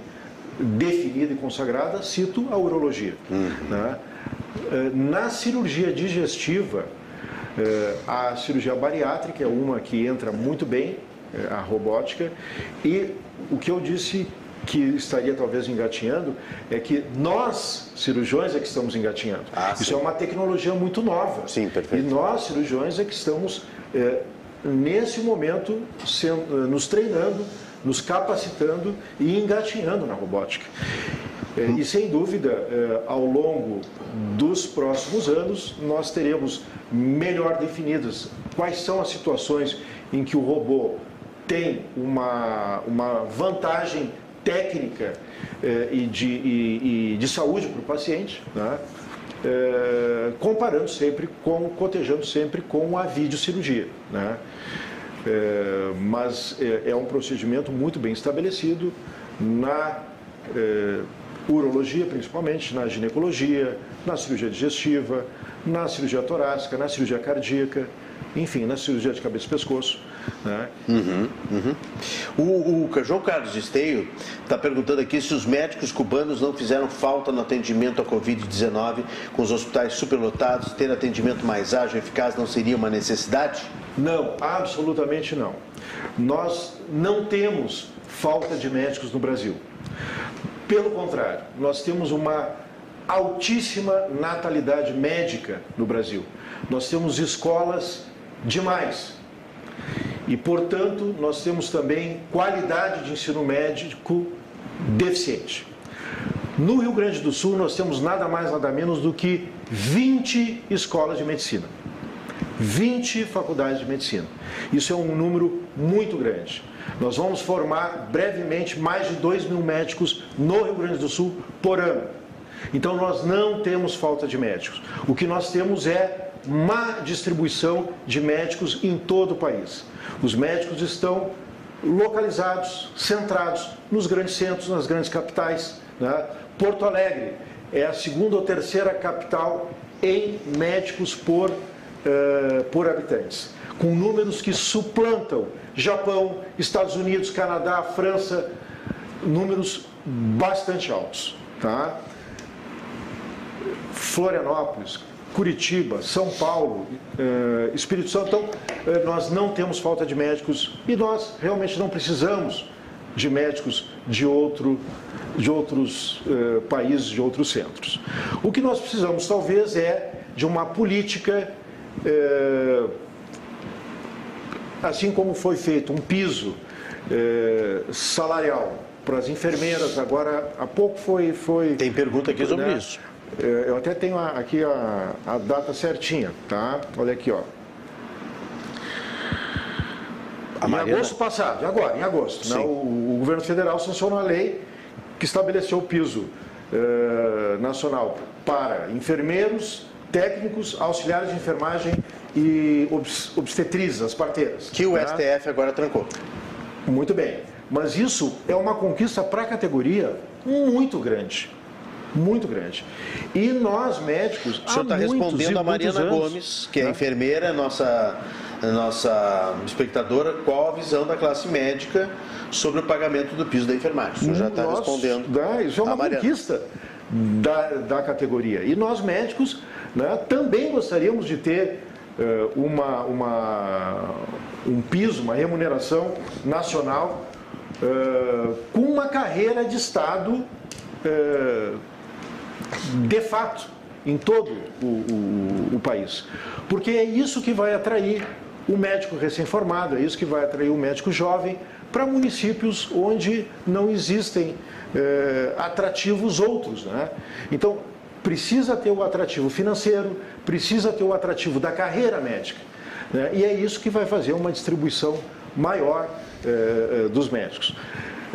definida e consagrada, cito a urologia. Uhum. Né? É, na cirurgia digestiva, é, a cirurgia bariátrica é uma que entra muito bem, é, a robótica, e o que eu disse que estaria talvez engatinhando é que nós, cirurgiões, é que estamos engatinhando. Ah, Isso é uma tecnologia muito nova. Sim, perfeito. E nós, cirurgiões, é que estamos, é, nesse momento, sendo, nos treinando, nos capacitando e engatinhando na robótica. É, e sem dúvida, é, ao longo dos próximos anos, nós teremos melhor definidas quais são as situações em que o robô tem uma, uma vantagem técnica eh, e, de, e, e, de saúde para o paciente, né? eh, comparando sempre com, cotejando sempre com a videocirurgia. Né? Eh, mas é, é, um procedimento muito bem estabelecido na urologia, principalmente, na ginecologia, na cirurgia digestiva, na cirurgia torácica, na cirurgia cardíaca, enfim, na cirurgia de cabeça e pescoço. Né? Uhum, uhum. O, o João Carlos Esteio está perguntando aqui se os médicos cubanos não fizeram falta no atendimento à Covid-19 com os hospitais superlotados, ter atendimento mais ágil e eficaz não seria uma necessidade? Não, absolutamente não. Nós não temos falta de médicos no Brasil. Pelo contrário, nós temos uma altíssima natalidade médica no Brasil. Nós temos escolas demais. E, portanto, nós temos também qualidade de ensino médico deficiente. No Rio Grande do Sul, nós temos nada mais, nada menos do que 20 escolas de medicina. 20 faculdades de medicina. Isso é um número muito grande. Nós vamos formar brevemente mais de 2 mil médicos no Rio Grande do Sul por ano. Então nós não temos falta de médicos. O que nós temos é má distribuição de médicos em todo o país. Os médicos estão localizados, centrados nos grandes centros, nas grandes capitais. Né? Porto Alegre é a segunda ou terceira capital em médicos por, uh, por habitantes, com números que suplantam Japão, Estados Unidos, Canadá, França, números bastante altos. Tá? Florianópolis, Curitiba, São Paulo, eh, Espírito Santo. Então, eh, nós não temos falta de médicos e nós realmente não precisamos de médicos de, outro, de outros eh, países, de outros centros. O que nós precisamos, talvez, é de uma política, assim como foi feito um piso salarial para as enfermeiras, agora há pouco foi. foi Tem pergunta aqui sobre né? isso. Eu até tenho aqui a, a data certinha, tá? Olha aqui, ó. A em Mariana... agosto passado, agora, em agosto, né? o, o, governo federal sancionou a lei que estabeleceu o piso eh, nacional para enfermeiros, técnicos, auxiliares de enfermagem e obstetrizes, as parteiras. Que o né? STF agora trancou. Muito bem. Mas isso é uma conquista para a categoria muito grande muito grande. E nós, médicos, O senhor está respondendo a Mariana anos, Gomes, que é né? enfermeira, nossa, nossa espectadora, qual a visão da classe médica sobre o pagamento do piso da enfermagem. O senhor já está respondendo. Né, isso é uma conquista da, da categoria. E nós, médicos, né, também gostaríamos de ter uh, uma, uma, um piso, uma remuneração nacional uh, com uma carreira de Estado uh, de fato em todo o, o, o país. Porque é isso que vai atrair o médico recém-formado, é isso que vai atrair o médico jovem para municípios onde não existem eh, atrativos outros. Né? Então, precisa ter o atrativo financeiro, precisa ter o atrativo da carreira médica. Né? E é isso que vai fazer uma distribuição maior eh, eh dos médicos.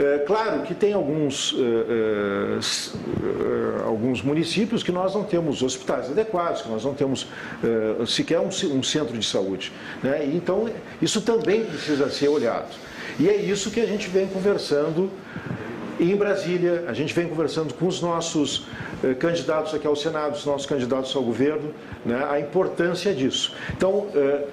É, claro que tem alguns, é, é, alguns municípios que nós não temos hospitais adequados, que nós não temos é, sequer um, um, centro de saúde. Né? Então, isso também precisa ser olhado. E é isso que a gente vem conversando em Brasília, a gente vem conversando com os nossos é, candidatos aqui ao Senado, os nossos candidatos ao governo, né? a importância disso. Então, é,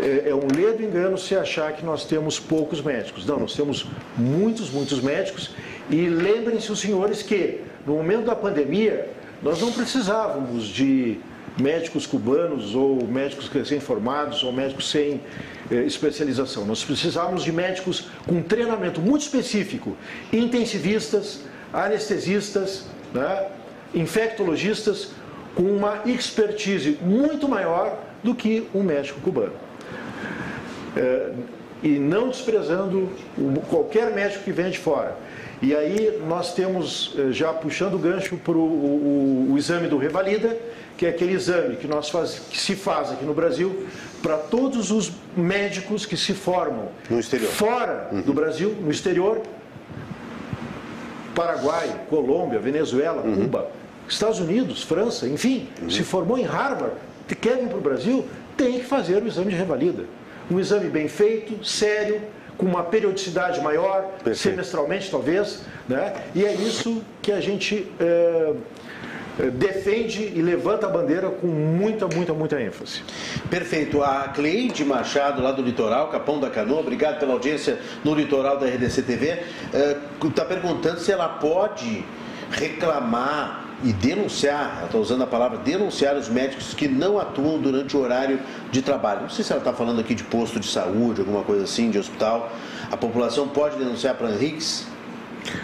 é, é um ledo engano se achar que nós temos poucos médicos. Não, nós temos muitos, muitos médicos. E lembrem-se os senhores que, no momento da pandemia, nós não precisávamos de médicos cubanos ou médicos recém-formados ou médicos sem eh, especialização. Nós precisávamos de médicos com treinamento muito específico, intensivistas, anestesistas, né, infectologistas, com uma expertise muito maior do que um médico cubano e não desprezando qualquer médico que venha de fora. E aí nós temos, é, já puxando o gancho para o, o, o, exame do Revalida, que é aquele exame que, nós faz, que se faz aqui no Brasil para todos os médicos que se formam fora uhum. do Brasil, no exterior, Paraguai, Colômbia, Venezuela, uhum. Cuba, Estados Unidos, França, enfim, uhum. se formou em Harvard, quer vir para o Brasil, tem que fazer o exame de revalida um exame bem feito, sério, com uma periodicidade maior, Perfeito. semestralmente talvez, né? e é isso que a gente é, defende e levanta a bandeira com muita, muita, muita ênfase. Perfeito. A Cleide Machado, lá do Litoral, Capão da Canoa, obrigado pela audiência no Litoral da RDC TV, está é, perguntando se ela pode reclamar e denunciar, ela está usando a palavra denunciar os médicos que não atuam durante o horário de trabalho. Não sei se ela está falando aqui de posto de saúde, alguma coisa assim, de hospital. A população pode denunciar para a Henriques?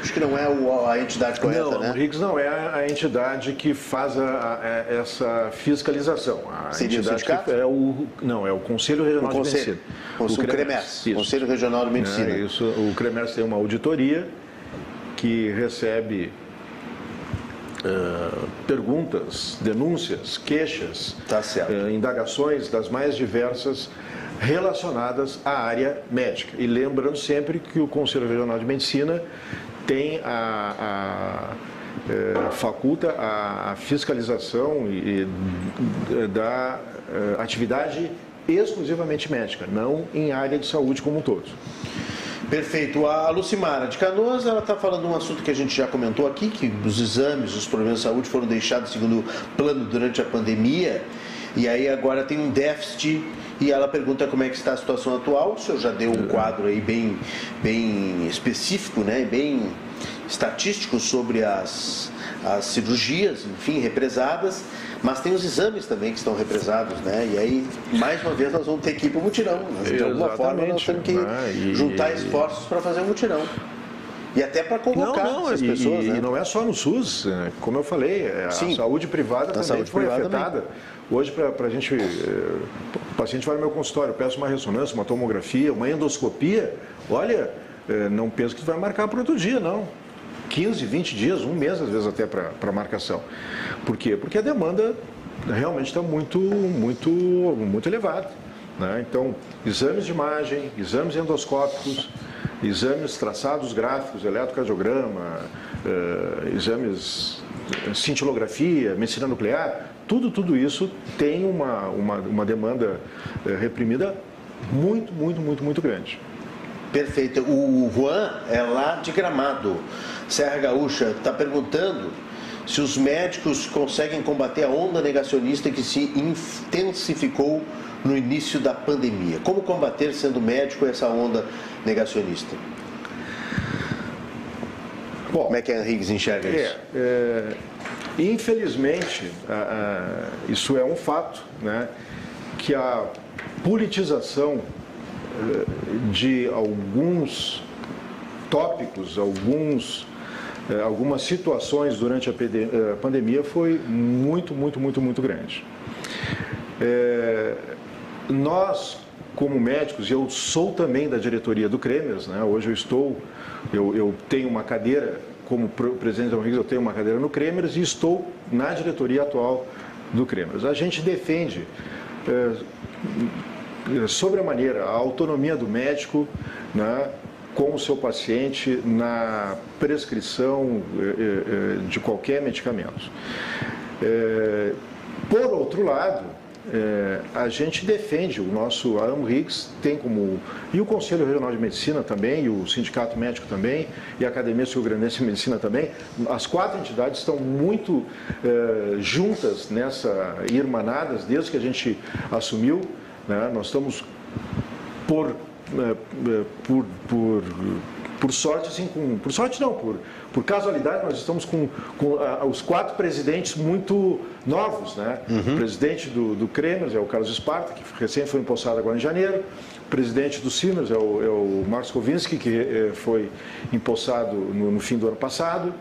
Acho que não é a entidade correta, não, né? O RICS não é a entidade que faz a, a, é, essa fiscalização. A Seria entidade o que é o não é o Conselho Regional o Conselho, de Medicina. O, o CREMES, Conselho Regional de Medicina. É, isso, o CREMES tem uma auditoria que recebe Uh, perguntas, denúncias, queixas, tá uh, indagações das mais diversas relacionadas à área médica. E lembrando sempre que o Conselho Regional de Medicina tem a, a é, faculta a, a fiscalização e, e, da atividade exclusivamente médica, não em área de saúde como um todo. Perfeito. A Lucimara de Canoas, ela está falando um assunto que a gente já comentou aqui, que os exames, os problemas de saúde foram deixados segundo plano durante a pandemia, e aí agora tem um déficit e ela pergunta como é que está a situação atual. O senhor já deu um quadro aí bem, bem específico, né, bem estatístico sobre as, as cirurgias, enfim, represadas. Mas tem os exames também que estão represados, né? E aí, mais uma vez, nós vamos ter que ir para o mutirão. De alguma forma, nós temos que né? e... juntar esforços para fazer um mutirão. E até para convocar não, não, as pessoas. E, né? e, não é só no SUS, né? como eu falei, é, a Sim, saúde privada também saúde foi privada afetada. Também. Hoje, para a gente. Eh, o paciente vai no meu consultório, peço uma ressonância, uma tomografia, uma endoscopia. Olha, não penso que vai marcar para outro dia, não. 15, 20 dias, um mês, às vezes até para marcação. Por quê? Porque a demanda realmente está muito, muito, muito elevada. Né? Então, exames de imagem, exames endoscópicos, exames traçados gráficos, eletrocardiograma, uh, exames cintilografia, medicina nuclear, tudo, tudo isso tem uma, uma, uma demanda uh, reprimida muito, muito, muito, muito grande. Perfeito. O Juan é lá de Gramado, Serra Gaúcha, está perguntando se os médicos conseguem combater a onda negacionista que se intensificou no início da pandemia. Como combater, sendo médico, essa onda negacionista? Bom, Como é que a Henriques enxerga é, isso? É, infelizmente, a, a, isso é um fato, né? que a politização de alguns tópicos, alguns, eh, algumas situações durante a pandemia foi muito, muito, muito, muito grande. É, nós, como médicos, eu sou também da diretoria do Cremers, né? hoje eu estou, eu, eu tenho uma cadeira, como presidente da Henrique, eu tenho uma cadeira no Cremers e estou na diretoria atual do Cremers. A gente defende é, sobre a maneira a autonomia do médico né, com o seu paciente na prescrição é, é, de qualquer medicamento. Por outro lado, a gente defende o nosso a AMRIGS tem como e o Conselho Regional de Medicina também e o Sindicato Médico também e a Academia Sul Grandense de Medicina também as quatro entidades estão muito juntas nessa irmanadas desde que a gente assumiu né? nós estamos por é, é por, por por sorte, assim, com, por sorte não, por, por casualidade, nós estamos com, com uh, os quatro presidentes muito novos, né? Uhum. O presidente do, do Kremers é o Carlos Esparta, que recém foi empossado agora em janeiro. O presidente do Siemens é o, é o Marcos Kowinski, que eh, foi empossado no, no fim do ano passado.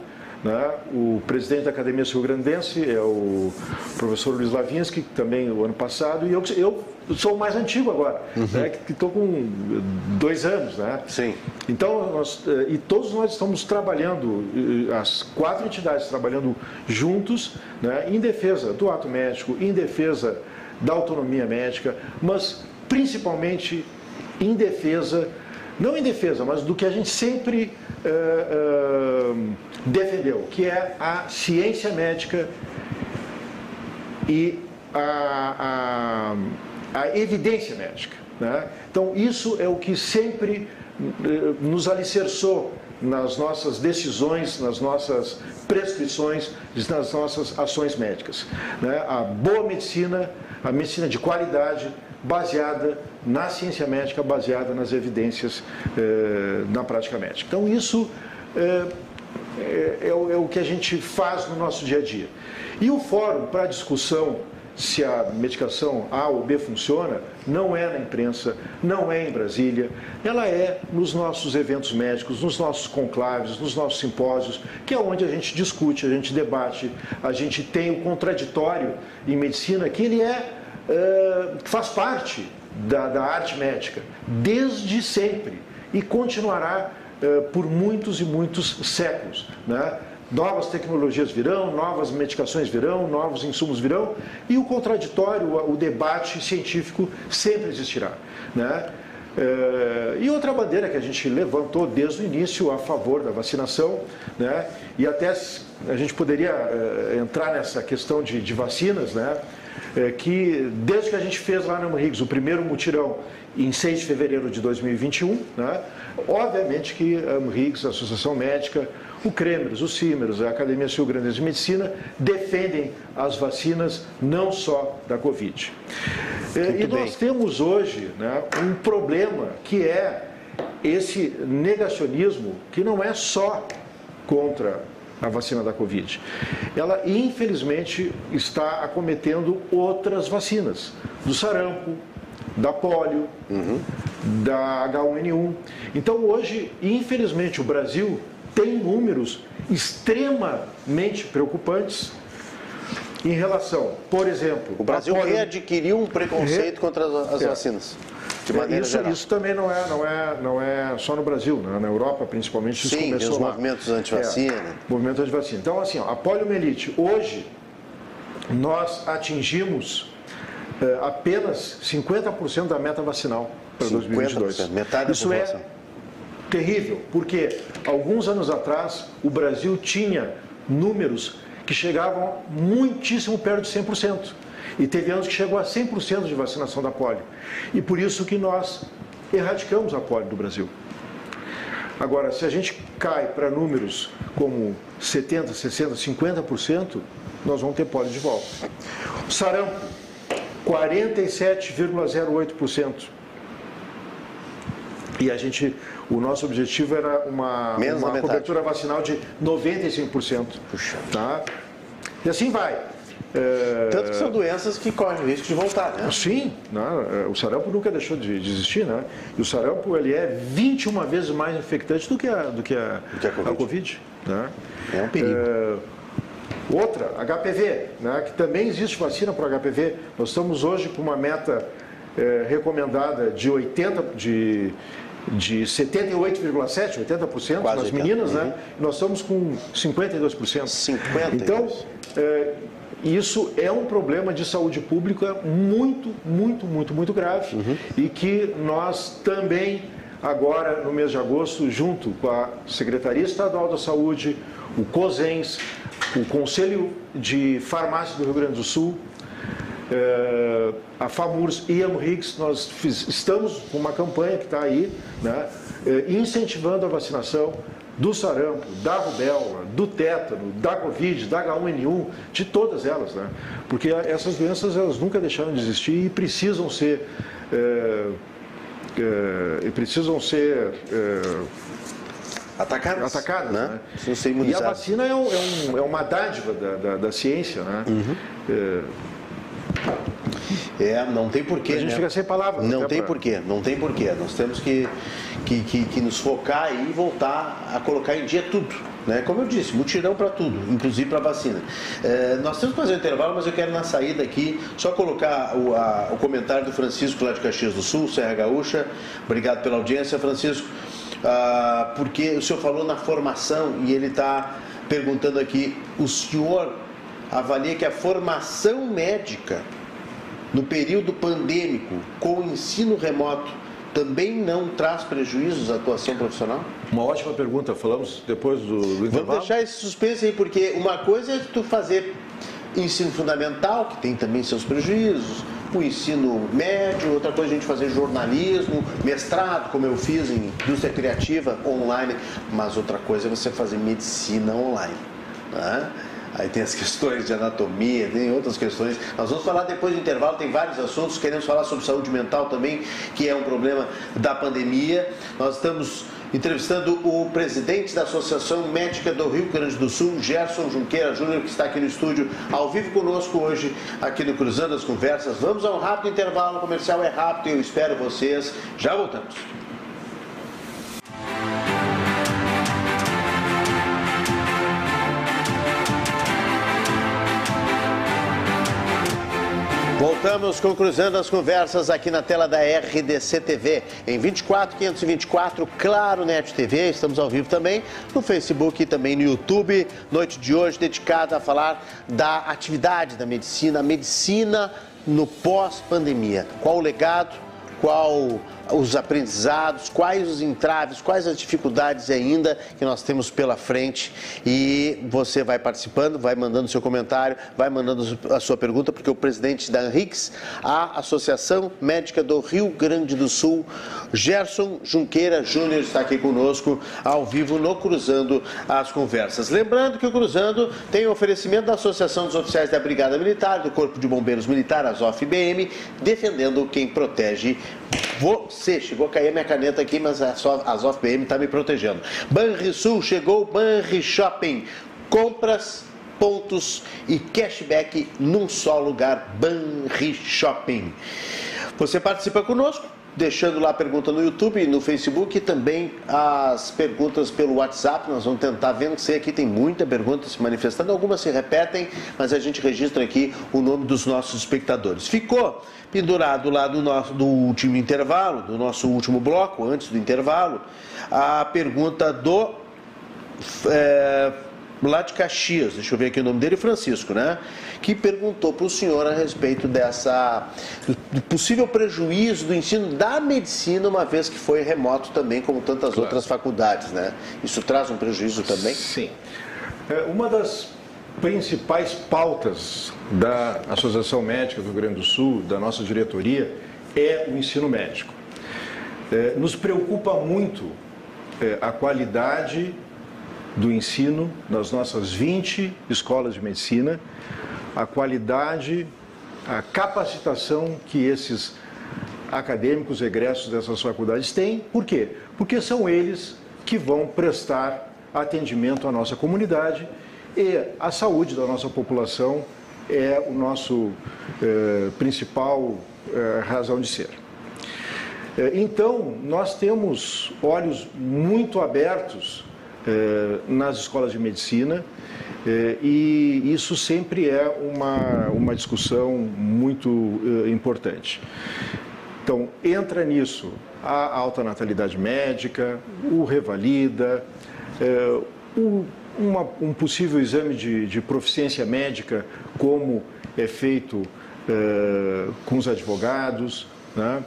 Né? O presidente da Academia Sul Grandense é o professor Luiz Lavinsky, também o ano passado, e eu, eu sou o mais antigo agora, uhum. né? que estou com dois anos. Né? Sim. Então, nós, eh, e todos nós estamos trabalhando, eh, as quatro entidades trabalhando juntos, né? em defesa do ato médico, em defesa da autonomia médica, mas principalmente em defesa, não em defesa, mas do que a gente sempre uh, uh, defendeu, que é a ciência médica e a, a, a evidência médica. Né? Então, isso é o que sempre uh, nos alicerçou nas nossas decisões, nas nossas prescrições, nas nossas ações médicas. Né? A boa medicina, a medicina de qualidade, baseada na ciência médica, baseada nas evidências eh, na prática médica. Então, isso eh, é, é, é, o que a gente faz no nosso dia a dia. E o fórum para discussão se a medicação A ou B funciona, não é na imprensa, não é em Brasília, ela é nos nossos eventos médicos, nos nossos conclaves, nos nossos simpósios, que é onde a gente discute, a gente debate, a gente tem o contraditório em medicina, que ele é, faz parte da, da arte médica, desde sempre, e continuará por muitos e muitos séculos. Né? Novas tecnologias virão, novas medicações virão, novos insumos virão e o contraditório, o debate científico sempre existirá. Né? É, e outra bandeira que a gente levantou desde o início a favor da vacinação, né? e até a gente poderia é, entrar nessa questão de, de vacinas, né? Que desde que a gente fez lá no Riggs o primeiro mutirão em 6 de fevereiro de 2021, né? Obviamente que a Riggs, a Associação Médica, o Cremers, o Simers, a Academia Sul Grande de Medicina defendem as vacinas não só da Covid. É, Muito e bem. nós temos hoje né, um problema que é esse negacionismo que não é só contra a vacina da Covid. Ela, infelizmente, está acometendo outras vacinas, do sarampo, da polio, uhum. da H1N1. Então, hoje, infelizmente, o Brasil tem números extremamente preocupantes em relação, por exemplo. O Brasil polio... readquiriu um preconceito Re... contra as, é. vacinas. Maneira isso, isso também não é, não, é, não é só no Brasil, né? na Europa principalmente isso Sim, começou os lá. movimentos anti-vacina. É, movimento anti-vacina. Então, assim, ó, a poliomielite, hoje nós atingimos apenas 50% da meta vacinal para 2022. Metade isso é é terrível, porque alguns anos atrás o Brasil tinha números que chegavam muitíssimo perto de 100%. E teve anos que chegou a 100% de vacinação da polio. E por isso que nós erradicamos a polio do Brasil. Agora, se a gente cai para números como 70, 60, 50%, nós vamos ter polio de volta. O sarampo, 47,08%. E a gente o nosso objetivo era uma, uma cobertura vacinal de 95%. Puxa. Tá? E assim vai. É... Tanto que são doenças que correm o risco de voltar, né? Sim, né? o sarampo nunca deixou de, de, existir, né? E o sarampo ele é 21 vezes mais infectante do que a, do que a, do que a Covid. A COVID né? É um perigo. É... Outra, HPV, né? que também existe vacina para HPV. Nós estamos hoje com uma meta é, recomendada de 80, de de 78,7%, 80% Quase nas meninas, né? uhum. né? Nós estamos com 52%. 52%. Então, é, isso é um problema de saúde pública muito, muito, muito, muito grave uhum. e que nós também, agora no mês de agosto, junto com a Secretaria Estadual da Saúde, o COSENS, o Conselho de Farmácia do Rio Grande do Sul, é, a FAMURS e a MRIGS, nós estamos com uma campanha que está aí, né, é, incentivando a vacinação do sarampo, da rubéola, do tétano, da Covid, da H1N1, de todas elas, né? Porque essas doenças elas nunca deixaram de existir e precisam ser é, é, e precisam ser é, atacadas, atacadas né? né? E a vacina é, um, é, um, é uma dádiva da, da, da ciência, né? Uhum. É, não tem porquê. A gente né? fica sem palavras. Não tem pra... porquê, não tem porquê. Nós temos que, que, que, que, nos focar e voltar a colocar em dia tudo. Né? Como eu disse, mutirão para tudo, inclusive para vacina. É, nós temos que fazer um intervalo, mas eu quero na saída aqui só colocar o, a, o comentário do Francisco lá de Caxias do Sul, Serra Gaúcha. Obrigado pela audiência, Francisco. Ah, porque o senhor falou na formação e ele está perguntando aqui, o senhor avalia que a formação médica no período pandêmico com o ensino remoto também não traz prejuízos à atuação profissional? Uma ótima pergunta, falamos depois do, do intervalo. Vamos deixar esse suspense aí, porque uma coisa é tu fazer ensino fundamental, que tem também seus prejuízos, o ensino médio, outra coisa é a gente fazer jornalismo, mestrado, como eu fiz em indústria criativa online, mas outra coisa é você fazer medicina online. Né? Aí tem as questões de anatomia, tem outras questões. Nós vamos falar depois do intervalo, tem vários assuntos. Queremos falar sobre saúde mental também, que é um problema da pandemia. Nós estamos entrevistando o presidente da Associação Médica do Rio Grande do Sul, Gerson Junqueira Júnior, que está aqui no estúdio ao vivo conosco hoje, aqui no Cruzando as Conversas. Vamos a um rápido intervalo, o comercial é rápido e eu espero vocês. Já voltamos. Voltamos com Cruzando as Conversas aqui na tela da RDC TV. Em 24, 524, Claro Net TV. Estamos ao vivo também no Facebook e também no YouTube. Noite de hoje dedicada a falar da atividade da medicina, a medicina no pós-pandemia. Qual o legado, qual os aprendizados, quais os entraves, quais as dificuldades ainda que nós temos pela frente. E você vai participando, vai mandando seu comentário, vai mandando a sua pergunta, porque o presidente da ANRIX, a Associação Médica do Rio Grande do Sul, Gerson Junqueira Júnior, está aqui conosco ao vivo no Cruzando as Conversas. Lembrando que o Cruzando tem o oferecimento da Associação dos Oficiais da Brigada Militar, do Corpo de Bombeiros Militar, a ZOF-BM, defendendo quem protege você. Chegou a cair a minha caneta aqui, mas a Azov PM está me protegendo. Banrisul chegou, Banri Shopping. Compras, pontos e cashback num só lugar. Banri Shopping. Você participa conosco? Deixando lá a pergunta no YouTube, no Facebook e também as perguntas pelo WhatsApp. Nós vamos tentar vencer aqui, tem muita pergunta se manifestando, algumas se repetem, mas a gente registra aqui o nome dos nossos espectadores. Ficou pendurado lá do, nosso, do último intervalo, do nosso último bloco, antes do intervalo, a pergunta do. É, lá de Caxias, deixa eu ver aqui o nome dele, Francisco, né? Que perguntou para o senhor a respeito dessa do possível prejuízo do ensino da medicina, uma vez que foi remoto também, como tantas claro. outras faculdades, né? Isso traz um prejuízo também? Sim. É, uma das principais pautas da Associação Médica do Rio Grande do Sul, da nossa diretoria, é o ensino médico. É, nos preocupa muito é, a qualidade do ensino nas nossas 20 escolas de medicina, a qualidade, a capacitação que esses acadêmicos egressos dessas faculdades têm. Por quê? Porque são eles que vão prestar atendimento à nossa comunidade e à saúde da nossa população é o nosso eh, principal eh, razão de ser. Eh, então, nós temos olhos muito abertos nas escolas de medicina e isso sempre é uma, uma discussão muito importante. Então, entra nisso a alta natalidade médica, o revalida, o uma, um possível exame de, de, proficiência médica, como é feito uh, com os advogados, né?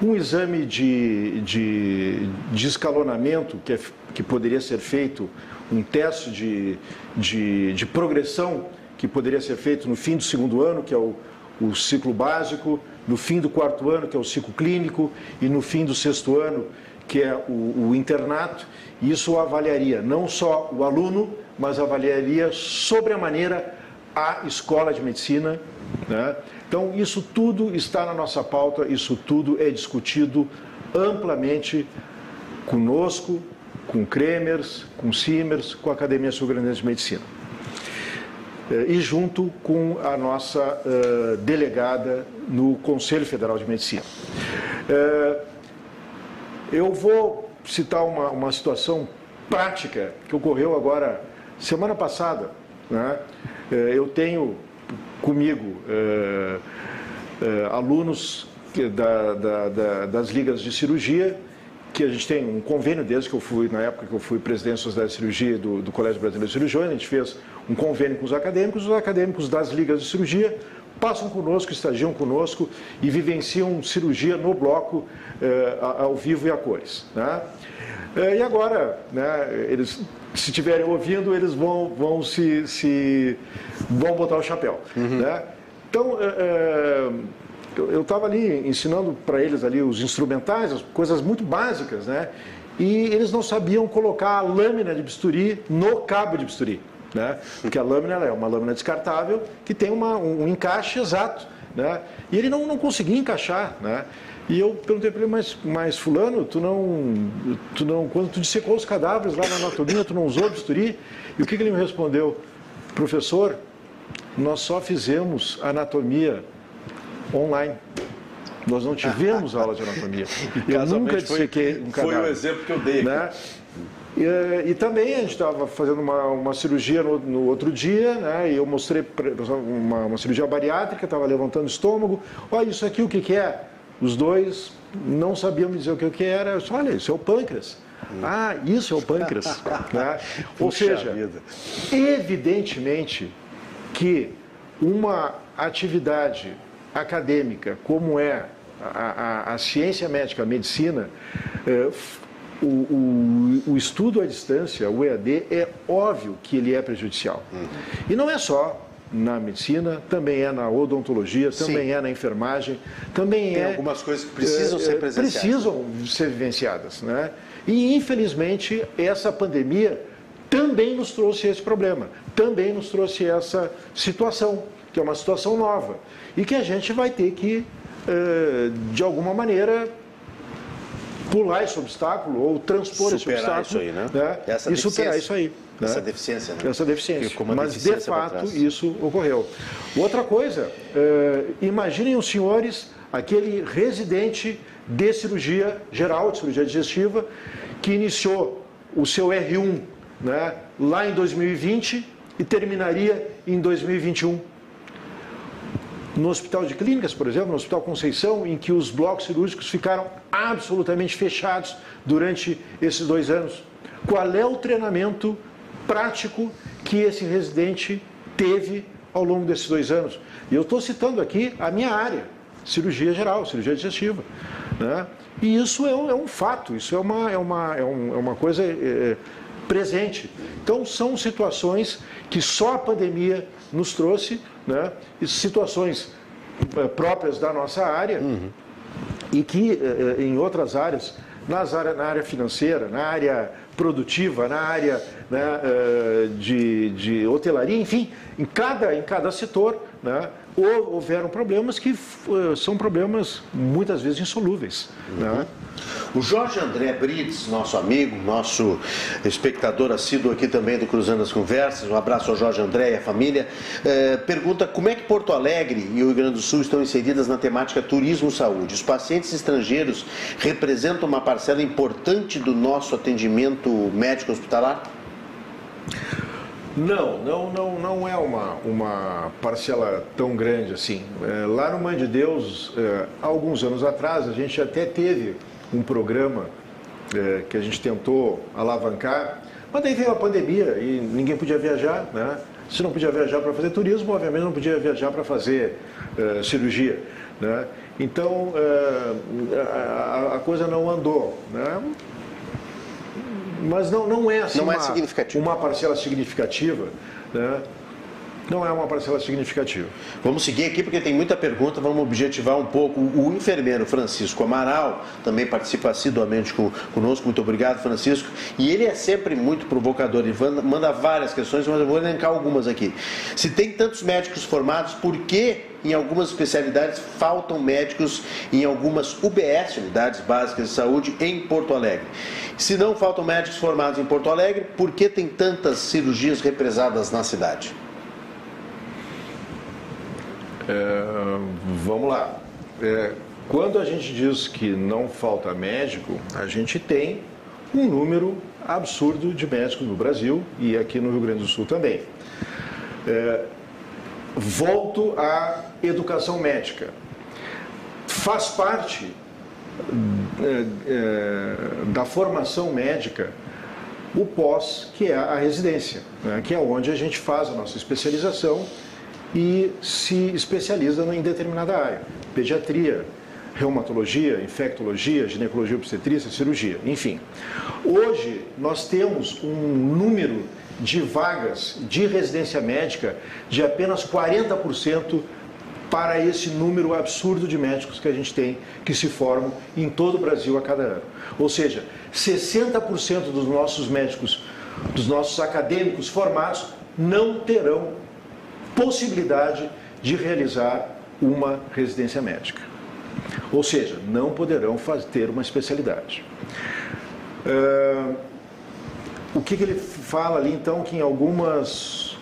um exame de, de, de escalonamento que, é, que poderia ser feito, um teste de, de, de progressão que poderia ser feito no fim do segundo ano, que é o, o ciclo básico, no fim do quarto ano, que é o ciclo clínico, e no fim do sexto ano, que é o, o internato. Isso avaliaria não só o aluno, mas avaliaria sobre a maneira a escola de medicina. Né? Então, isso tudo está na nossa pauta, isso tudo é discutido amplamente conosco, com Kremers, com Simers, com a Academia Sul-Grandense de Medicina. Eh, e junto com a nossa uh, delegada no Conselho Federal de Medicina. Uh, eu vou citar uma, uma situação prática que ocorreu agora, semana passada. Né? Eu tenho comigo alunos da, da, da, das ligas de cirurgia, que a gente tem um convênio desde que eu fui, na época que eu fui presidente da Sociedade de Cirurgia do, do Colégio Brasileiro de Cirurgiões, a gente fez um convênio com os acadêmicos, os acadêmicos das ligas de cirurgia passam conosco, estagiam conosco e vivenciam cirurgia no bloco eh, ao vivo e a cores. Né? Eh, e agora, né, eles, se estiverem ouvindo, eles vão, vão se, se vão botar o chapéu. Uhum. Né? Então, eh, eu estava ali ensinando para eles ali os instrumentais, as coisas muito básicas, né? E eles não sabiam colocar a lâmina de bisturi no cabo de bisturi né? porque a lâmina é uma lâmina descartável que tem uma, um, um encaixe exato. Né? E ele não, não conseguia encaixar. Né? E eu perguntei para ele, mas, mas fulano, tu não, tu não, quando tu dissecou os cadáveres lá na anatomia, tu não usou bisturi? E o que, que ele me respondeu? Professor, nós só fizemos anatomia online. Nós não tivemos aula de anatomia. Eu nunca dissequei um cadáver. Foi o exemplo que eu dei. Né? E, eh, e, também a gente estava fazendo uma, uma cirurgia no, no, outro dia, né? E eu mostrei uma, uma cirurgia bariátrica, estava levantando o estômago. Olha, isso aqui o que, que é? Os dois não sabiam me dizer o que, que era. Eu disse, olha, isso é o pâncreas. Hum. Ah, isso é o pâncreas. né? Ou seja, vida. evidentemente que uma atividade acadêmica como é a, a, a ciência médica, a medicina, eh, o, o, o, estudo à distância, o EAD, é óbvio que ele é prejudicial. Uhum. E não é só na medicina, também é na odontologia, também Sim. é na enfermagem, também Tem é... algumas coisas que precisam é, ser presenciadas. Precisam ser vivenciadas, né? E, infelizmente, essa pandemia também nos trouxe esse problema, também nos trouxe essa situação, que é uma situação nova, e que a gente vai ter que, eh, de alguma maneira, pular esse obstáculo ou transpor superar esse obstáculo isso aí, né? né? e superar isso aí. Né? Essa deficiência, né? Essa deficiência. Mas, deficiência de fato, isso ocorreu. Outra coisa, é, imaginem os senhores, aquele residente de cirurgia geral, de cirurgia digestiva, que iniciou o seu R1 né, lá em 2020 e terminaria em 2021 no Hospital de Clínicas, por exemplo, no Hospital Conceição, em que os blocos cirúrgicos ficaram absolutamente fechados durante esses dois anos. Qual é o treinamento prático que esse residente teve ao longo desses dois anos? E eu estou citando aqui a minha área, cirurgia geral, cirurgia digestiva. Né? E isso é um, é um, fato, isso é uma, é uma, é, um, é uma coisa é, presente. Então, são situações que só a pandemia nos trouxe né? E situações eh, próprias da nossa área uhum. e que eh, eh, em outras áreas, nas área, na área financeira, na área produtiva, na área né, de, de hotelaria, enfim, em cada, em cada setor, né, houveram problemas que são problemas muitas vezes insolúveis. Uhum. Né? O Jorge André Brites, nosso amigo, nosso espectador assíduo aqui também do Cruzando as Conversas, um abraço ao Jorge André e à família, eh, pergunta como é que Porto Alegre e o Rio Grande do Sul estão inseridas na temática turismo-saúde. Os pacientes estrangeiros representam uma parcela importante do nosso atendimento médico hospitalar? Não, não, não, não é uma, uma parcela tão grande assim. É, lá no Mãe de Deus, é, alguns anos atrás, a gente até teve um programa é, que a gente tentou alavancar, mas daí veio a pandemia e ninguém podia viajar, né? Se não podia viajar para fazer turismo, obviamente não podia viajar para fazer é, cirurgia, né? Então é, a, a, coisa não andou, né? Mas não, não é assim não é uma, uma parcela significativa, né? não é uma parcela significativa. Vamos seguir aqui porque tem muita pergunta, vamos objetivar um pouco. O enfermeiro Francisco Amaral também participa assiduamente conosco, muito obrigado Francisco. E ele é sempre muito provocador, ele manda várias questões, mas eu vou elencar algumas aqui. Se tem tantos médicos formados, por que em algumas especialidades faltam médicos em algumas UBS, Unidades Básicas de Saúde, em Porto Alegre? Se não faltam médicos formados em Porto Alegre, por que tem tantas cirurgias represadas na cidade? É, vamos lá. É, quando a gente diz que não falta médico, a gente tem um número absurdo de médicos no Brasil e aqui no Rio Grande do Sul também. É, volto à educação médica. Faz parte é, é, da formação médica o pós, que é a residência, né, que é onde a gente faz a nossa especialização e se especializa em determinada área, pediatria, reumatologia, infectologia, ginecologia obstetrícia, cirurgia, enfim. Hoje nós temos um número de vagas de residência médica de apenas 40% para esse número absurdo de médicos que a gente tem que se formam em todo o Brasil a cada ano. Ou seja, 60% dos nossos médicos, dos nossos acadêmicos formados não terão possibilidade de realizar uma residência médica. Ou seja, não poderão ter uma especialidade. Uh, o que, que, ele fala ali então que em algumas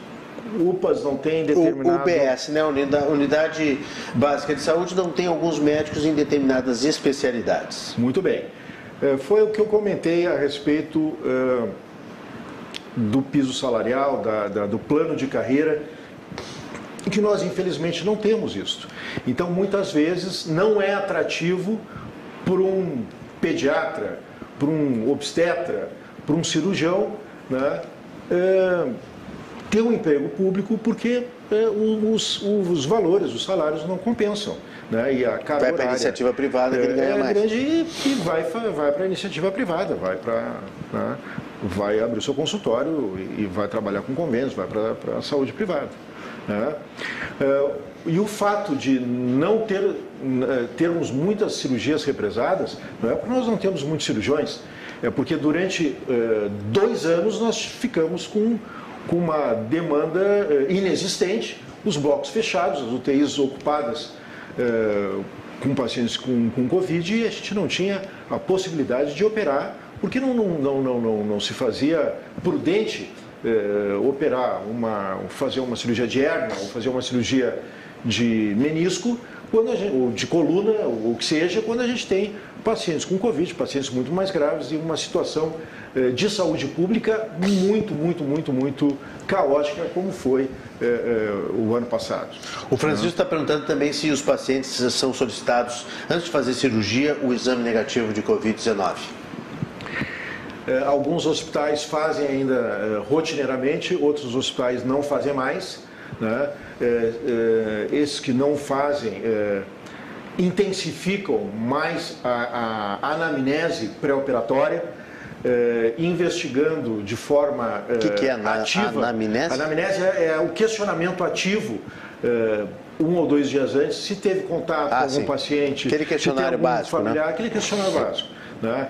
UPAs não tem determinado... O UBS, né? Unidade Básica de Saúde, não tem alguns médicos em determinadas especialidades. Muito bem. Uh, foi o que eu comentei a respeito uh, do piso salarial, da, da, do plano de carreira que nós infelizmente não temos isso. Então muitas vezes não é atrativo para um pediatra, para um obstetra, para um cirurgião, né, é, ter um emprego público porque é, os, os valores, os salários não compensam. Né? E a carga vai para a iniciativa privada que ele ganha é, mais. grande e, e vai, vai para a iniciativa privada, vai para né, vai abrir o seu consultório e, e vai trabalhar com convênios, vai para a saúde privada. Né? É, e o fato de não ter, é, termos muitas cirurgias represadas, não é porque nós não temos muitos cirurgiões, é porque durante é, dois anos nós ficamos com, com uma demanda inexistente, os blocos fechados, as UTIs ocupadas com pacientes com, com Covid e a gente não tinha a possibilidade de operar, porque não, não, não, não, não, não se fazia prudente eh, operar, uma, fazer uma cirurgia de hernia ou fazer uma cirurgia de menisco, quando gente, ou de coluna, ou o que seja, quando a gente tem pacientes com Covid, pacientes muito mais graves e uma situação eh, de saúde pública muito, muito, muito, muito caótica, como foi eh, o ano passado. O Francisco está perguntando também se os pacientes são solicitados, antes de fazer cirurgia, o exame negativo de Covid-19. É, alguns hospitais fazem ainda é, rotineiramente, outros hospitais não fazem mais. Né? É, esses que não fazem intensificam mais a, a anamnese pré-operatória, investigando de forma O que, que, é ativa. Anamnese? Anamnese é, é o questionamento ativo um ou dois dias antes, se teve contato ah, com algum sim. paciente, aquele questionário básico, familiar, né? aquele questionário básico, né?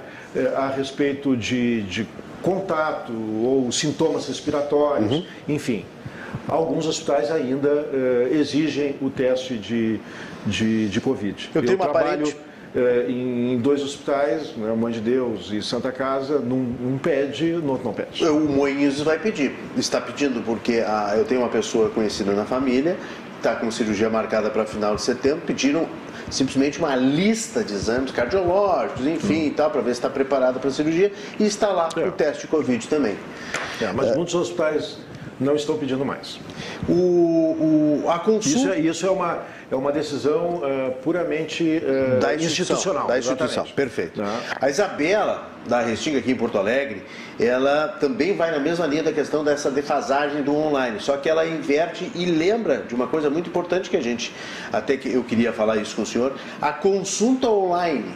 a respeito de, de contato ou sintomas respiratórios, uhum. enfim. Alguns hospitais ainda uh, exigem o teste de, de, de Covid. Eu, Eu tenho uma trabalho parente... uh, em dois hospitais, né, Mãe de Deus e Santa Casa, num, um pede, no outro não pede. O Moinhos vai pedir, está pedindo porque a, eu tenho uma pessoa conhecida na família, está com cirurgia marcada para final de setembro, pediram simplesmente uma lista de exames cardiológicos, enfim, hum. e tal, para ver se está preparado para a cirurgia e está lá é. o teste de Covid também. É, mas é. muitos hospitais não estão pedindo mais. O, o a consulta... Isso, é, isso é, uma, é uma decisão uh, puramente uh, da institucional. Da instituição, exatamente. perfeito. Tá. A Isabela, da Restinga aqui em Porto Alegre, ela também vai na mesma linha da questão dessa defasagem do online, só que ela inverte e lembra de uma coisa muito importante que a gente, até que eu queria falar isso com o senhor, a consulta online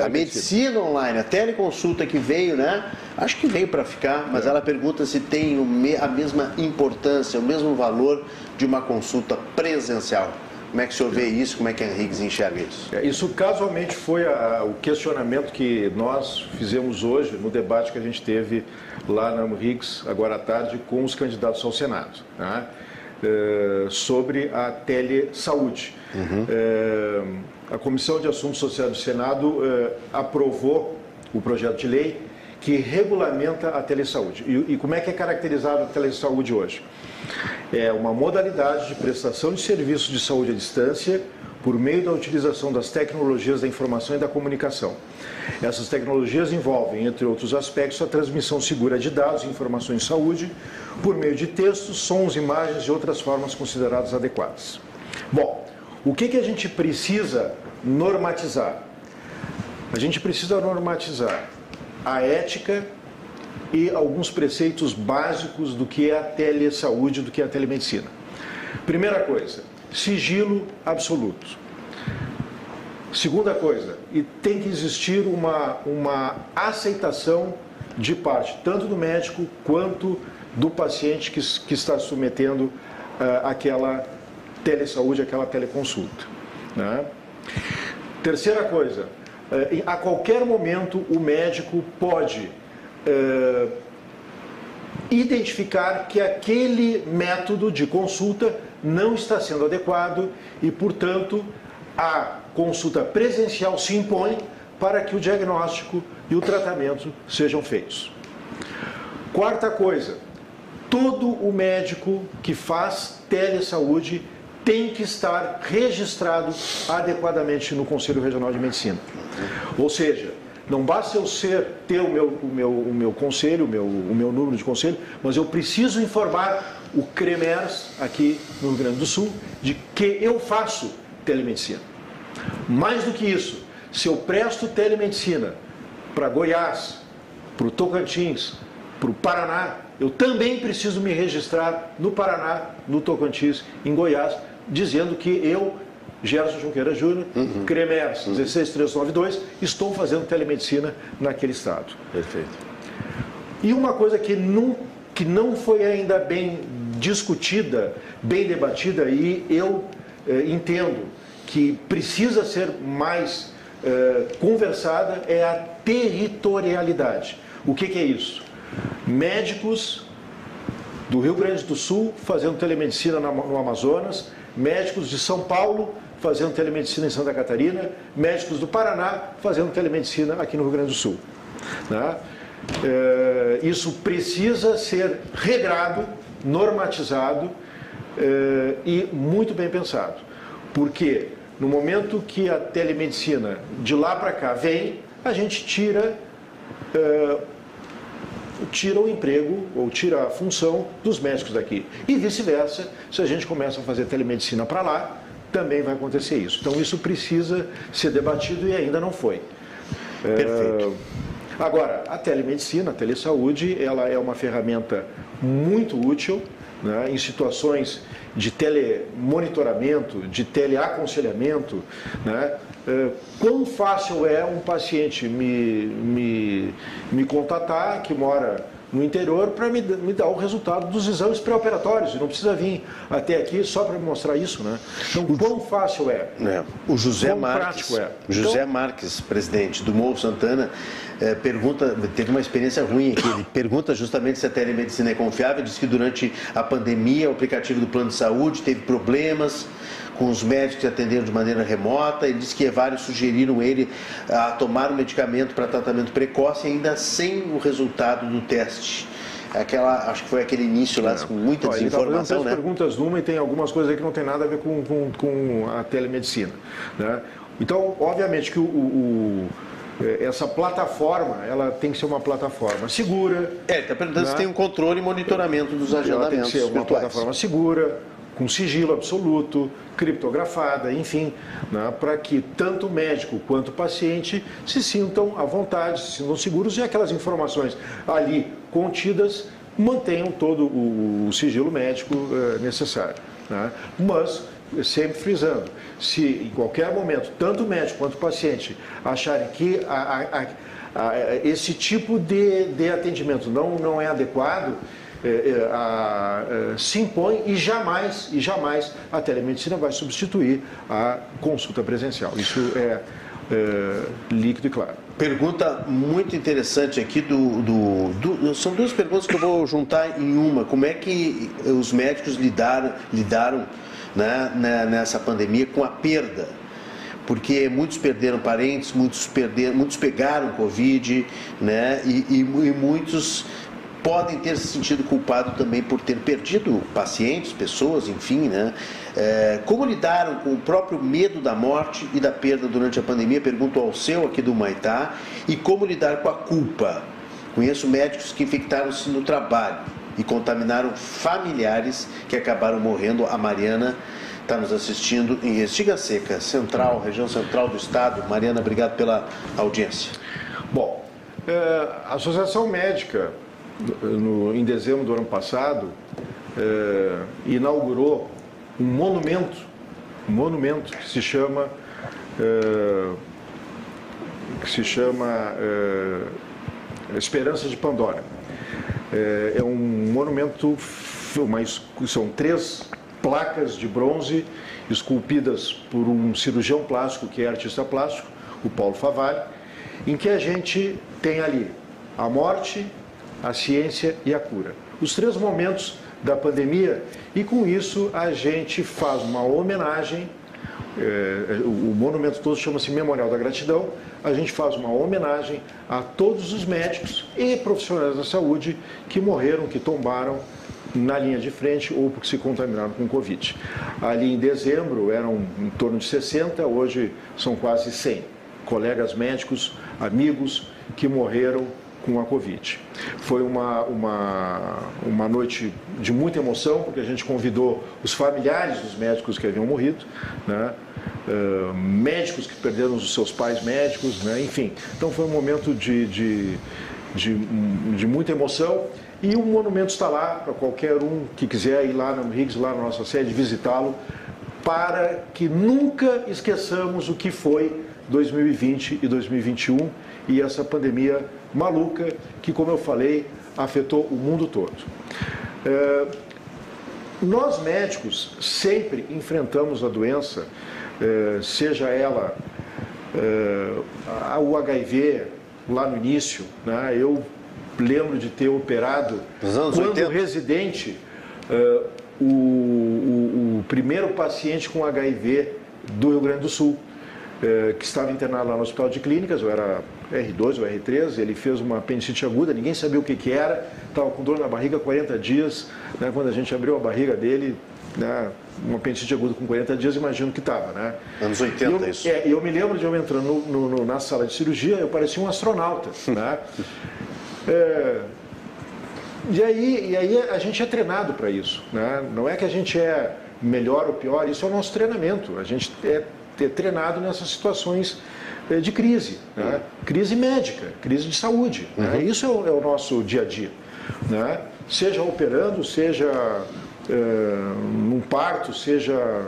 a medicina online, a teleconsulta que veio, né? Acho que veio para ficar, mas é. ela pergunta se tem a mesma importância, o mesmo valor de uma consulta presencial. Como é que o senhor vê isso? Como é que a Henriques enxerga isso? É, isso casualmente foi a, o questionamento que nós fizemos hoje no debate que a gente teve lá na Henriques, agora à tarde, com os candidatos ao Senado, né? é, sobre a telesaúde. Uhum. É, a Comissão de Assuntos Sociais do Senado eh, aprovou o projeto de lei que regulamenta a telesaúde. E, e como é que é caracterizada a telesaúde hoje? É uma modalidade de prestação de serviços de saúde à distância por meio da utilização das tecnologias da informação e da comunicação. Essas tecnologias envolvem, entre outros aspectos, a transmissão segura de dados e informações de saúde por meio de textos, sons, imagens e outras formas consideradas adequadas. Bom, o que, que a gente precisa normatizar? A gente precisa normatizar a ética e alguns preceitos básicos do que é a telesaúde, do que é a telemedicina. Primeira coisa, sigilo absoluto. Segunda coisa, e tem que existir uma, uma aceitação de parte tanto do médico quanto do paciente que, que está submetendo uh, aquela telesaúde, aquela teleconsulta. Né? Terceira coisa, a qualquer momento o médico pode é, identificar que aquele método de consulta não está sendo adequado e, portanto, a consulta presencial se impõe para que o diagnóstico e o tratamento sejam feitos. Quarta coisa, todo o médico que faz telesaúde tem que estar registrado adequadamente no Conselho Regional de Medicina. Ou seja, não basta eu ser, ter o meu, o meu, o meu conselho, o meu, o meu número de conselho, mas eu preciso informar o CREMERS, aqui no Rio Grande do Sul, de que eu faço telemedicina. Mais do que isso, se eu presto telemedicina para Goiás, para o Tocantins, para o Paraná, eu também preciso me registrar no Paraná, no Tocantins, em Goiás, dizendo que eu, Gerson Junqueira Júnior, uhum. CREMERS uhum. 16392, estou fazendo telemedicina naquele estado. Perfeito. E uma coisa que não, que não foi ainda bem discutida, bem debatida, e eu eh, entendo que precisa ser mais eh, conversada, é a territorialidade. O que, que é isso? Médicos do Rio Grande do Sul fazendo telemedicina no Amazonas, médicos de São Paulo fazendo telemedicina em Santa Catarina, médicos do Paraná fazendo telemedicina aqui no Rio Grande do Sul. Né? É, isso precisa ser regrado, normatizado é, e muito bem pensado. Porque no momento que a telemedicina de lá para cá vem, a gente tira é, tira o emprego ou tira a função dos médicos daqui. E vice-versa, se a gente começa a fazer telemedicina para lá, também vai acontecer isso. Então isso precisa ser debatido e ainda não foi. Perfeito. É... Agora, a telemedicina, a telesaúde, ela é uma ferramenta muito útil né, em situações de telemonitoramento, de teleaconselhamento, né, é, quão fácil é um paciente me, me, me contatar, que mora no interior para me, me, dar o resultado dos exames pré-operatórios. Não precisa vir até aqui só para me mostrar isso, né? Então, quão fácil é? é. O José quão Marques, é. José então, Marques, presidente do Morro Santana, é, pergunta, teve uma experiência ruim aqui. Ele pergunta justamente se a telemedicina é confiável. Diz que durante a pandemia o aplicativo do plano de saúde teve problemas com os médicos que atenderam de maneira remota. Ele disse que vários sugeriram ele a tomar o um medicamento para tratamento precoce ainda sem o resultado do teste. Aquela, acho que foi aquele início lá com muita Olha, desinformação, ele tá né? perguntas numa e tem algumas coisas aí que não tem nada a ver com, com, com a telemedicina. Né? Então, obviamente que o, o é, essa plataforma, ela tem que ser uma plataforma segura. É, está perguntando né? se tem um controle e monitoramento dos agendamentos ela tem que ser uma virtuais. plataforma segura, com sigilo absoluto, criptografada, enfim, né, para que tanto o médico quanto o paciente se sintam à vontade, se sintam seguros e aquelas informações ali contidas mantenham todo o, sigilo médico uh, necessário. Né? Mas, sempre frisando, se em qualquer momento, tanto o médico quanto o paciente acharem que a, a, a, esse tipo de, de atendimento não, não é adequado, é, é, é, se impõe e jamais, e jamais a telemedicina vai substituir a consulta presencial. Isso é, é líquido e claro. Pergunta muito interessante aqui do, do, do, São duas perguntas que eu vou juntar em uma. Como é que os médicos lidaram, lidaram né, né nessa pandemia com a perda porque muitos perderam parentes, muitos perderam, muitos pegaram Covid, né? E, e, e muitos podem ter se sentido culpados também por ter perdido pacientes, pessoas, enfim, né? É, como lidaram com o próprio medo da morte e da perda durante a pandemia? Pergunto ao seu aqui do Maitá. E como lidar com a culpa? Conheço médicos que infectaram-se no trabalho e contaminaram familiares que acabaram morrendo. A Mariana está nos assistindo em Estiga Seca, central, região central do estado. Mariana, obrigado pela audiência. Bom, é, a Associação Médica no, em dezembro do ano passado, é, inaugurou um monumento, um monumento que se chama é, que se chama Esperança de Pandora. É, é um monumento, uma, são três placas de bronze esculpidas por um cirurgião plástico que é artista plástico, o Paulo Favalli, em que a gente tem ali a morte, a ciência e a cura. Os três momentos da pandemia e com isso a gente faz uma homenagem. É, o monumento todo chama-se Memorial da Gratidão. A gente faz uma homenagem a todos os médicos e profissionais da saúde que morreram, que tombaram na linha de frente ou porque se contaminaram com Covid. Ali em dezembro eram em torno de 60, hoje são quase 100 colegas médicos, amigos que morreram com a Covid. Foi uma, uma, uma noite de muita emoção, porque a gente convidou os familiares dos médicos que haviam morrido, né? Uh, médicos que perderam os seus pais médicos, né? enfim. Então foi um momento de, de, de, de muita emoção e o monumento está lá para qualquer um que quiser ir lá no Riggs, lá na nossa sede, visitá-lo, para que nunca esqueçamos o que foi 2020 e 2021 e essa pandemia maluca que, como eu falei, afetou o mundo todo. É, nós médicos sempre enfrentamos a doença, é, seja ela é, o HIV lá no início, né? eu lembro de ter operado quando 80. residente é, o, o, o primeiro paciente com HIV do Rio Grande do Sul. É, que estava internado lá no hospital de clínicas, eu era R2 ou R3, ele fez uma apendicite aguda, ninguém sabia o que, que era, estava com dor na barriga 40 dias, né, quando a gente abriu a barriga dele, né, uma apendicite aguda com 40 dias, imagino que estava, né? Anos 80, eu, isso. É, eu me lembro de eu entrando no, no, na sala de cirurgia, eu parecia um astronauta, né? É, e, aí, e aí a gente é treinado para isso, né? Não é que a gente é melhor ou pior, isso é o nosso treinamento. A gente é ter treinado nessas situações de crise, né? crise médica, crise de saúde. Né? Uhum. Né? Isso é o, é o, nosso dia a dia. Né? Seja operando, seja é, num parto, seja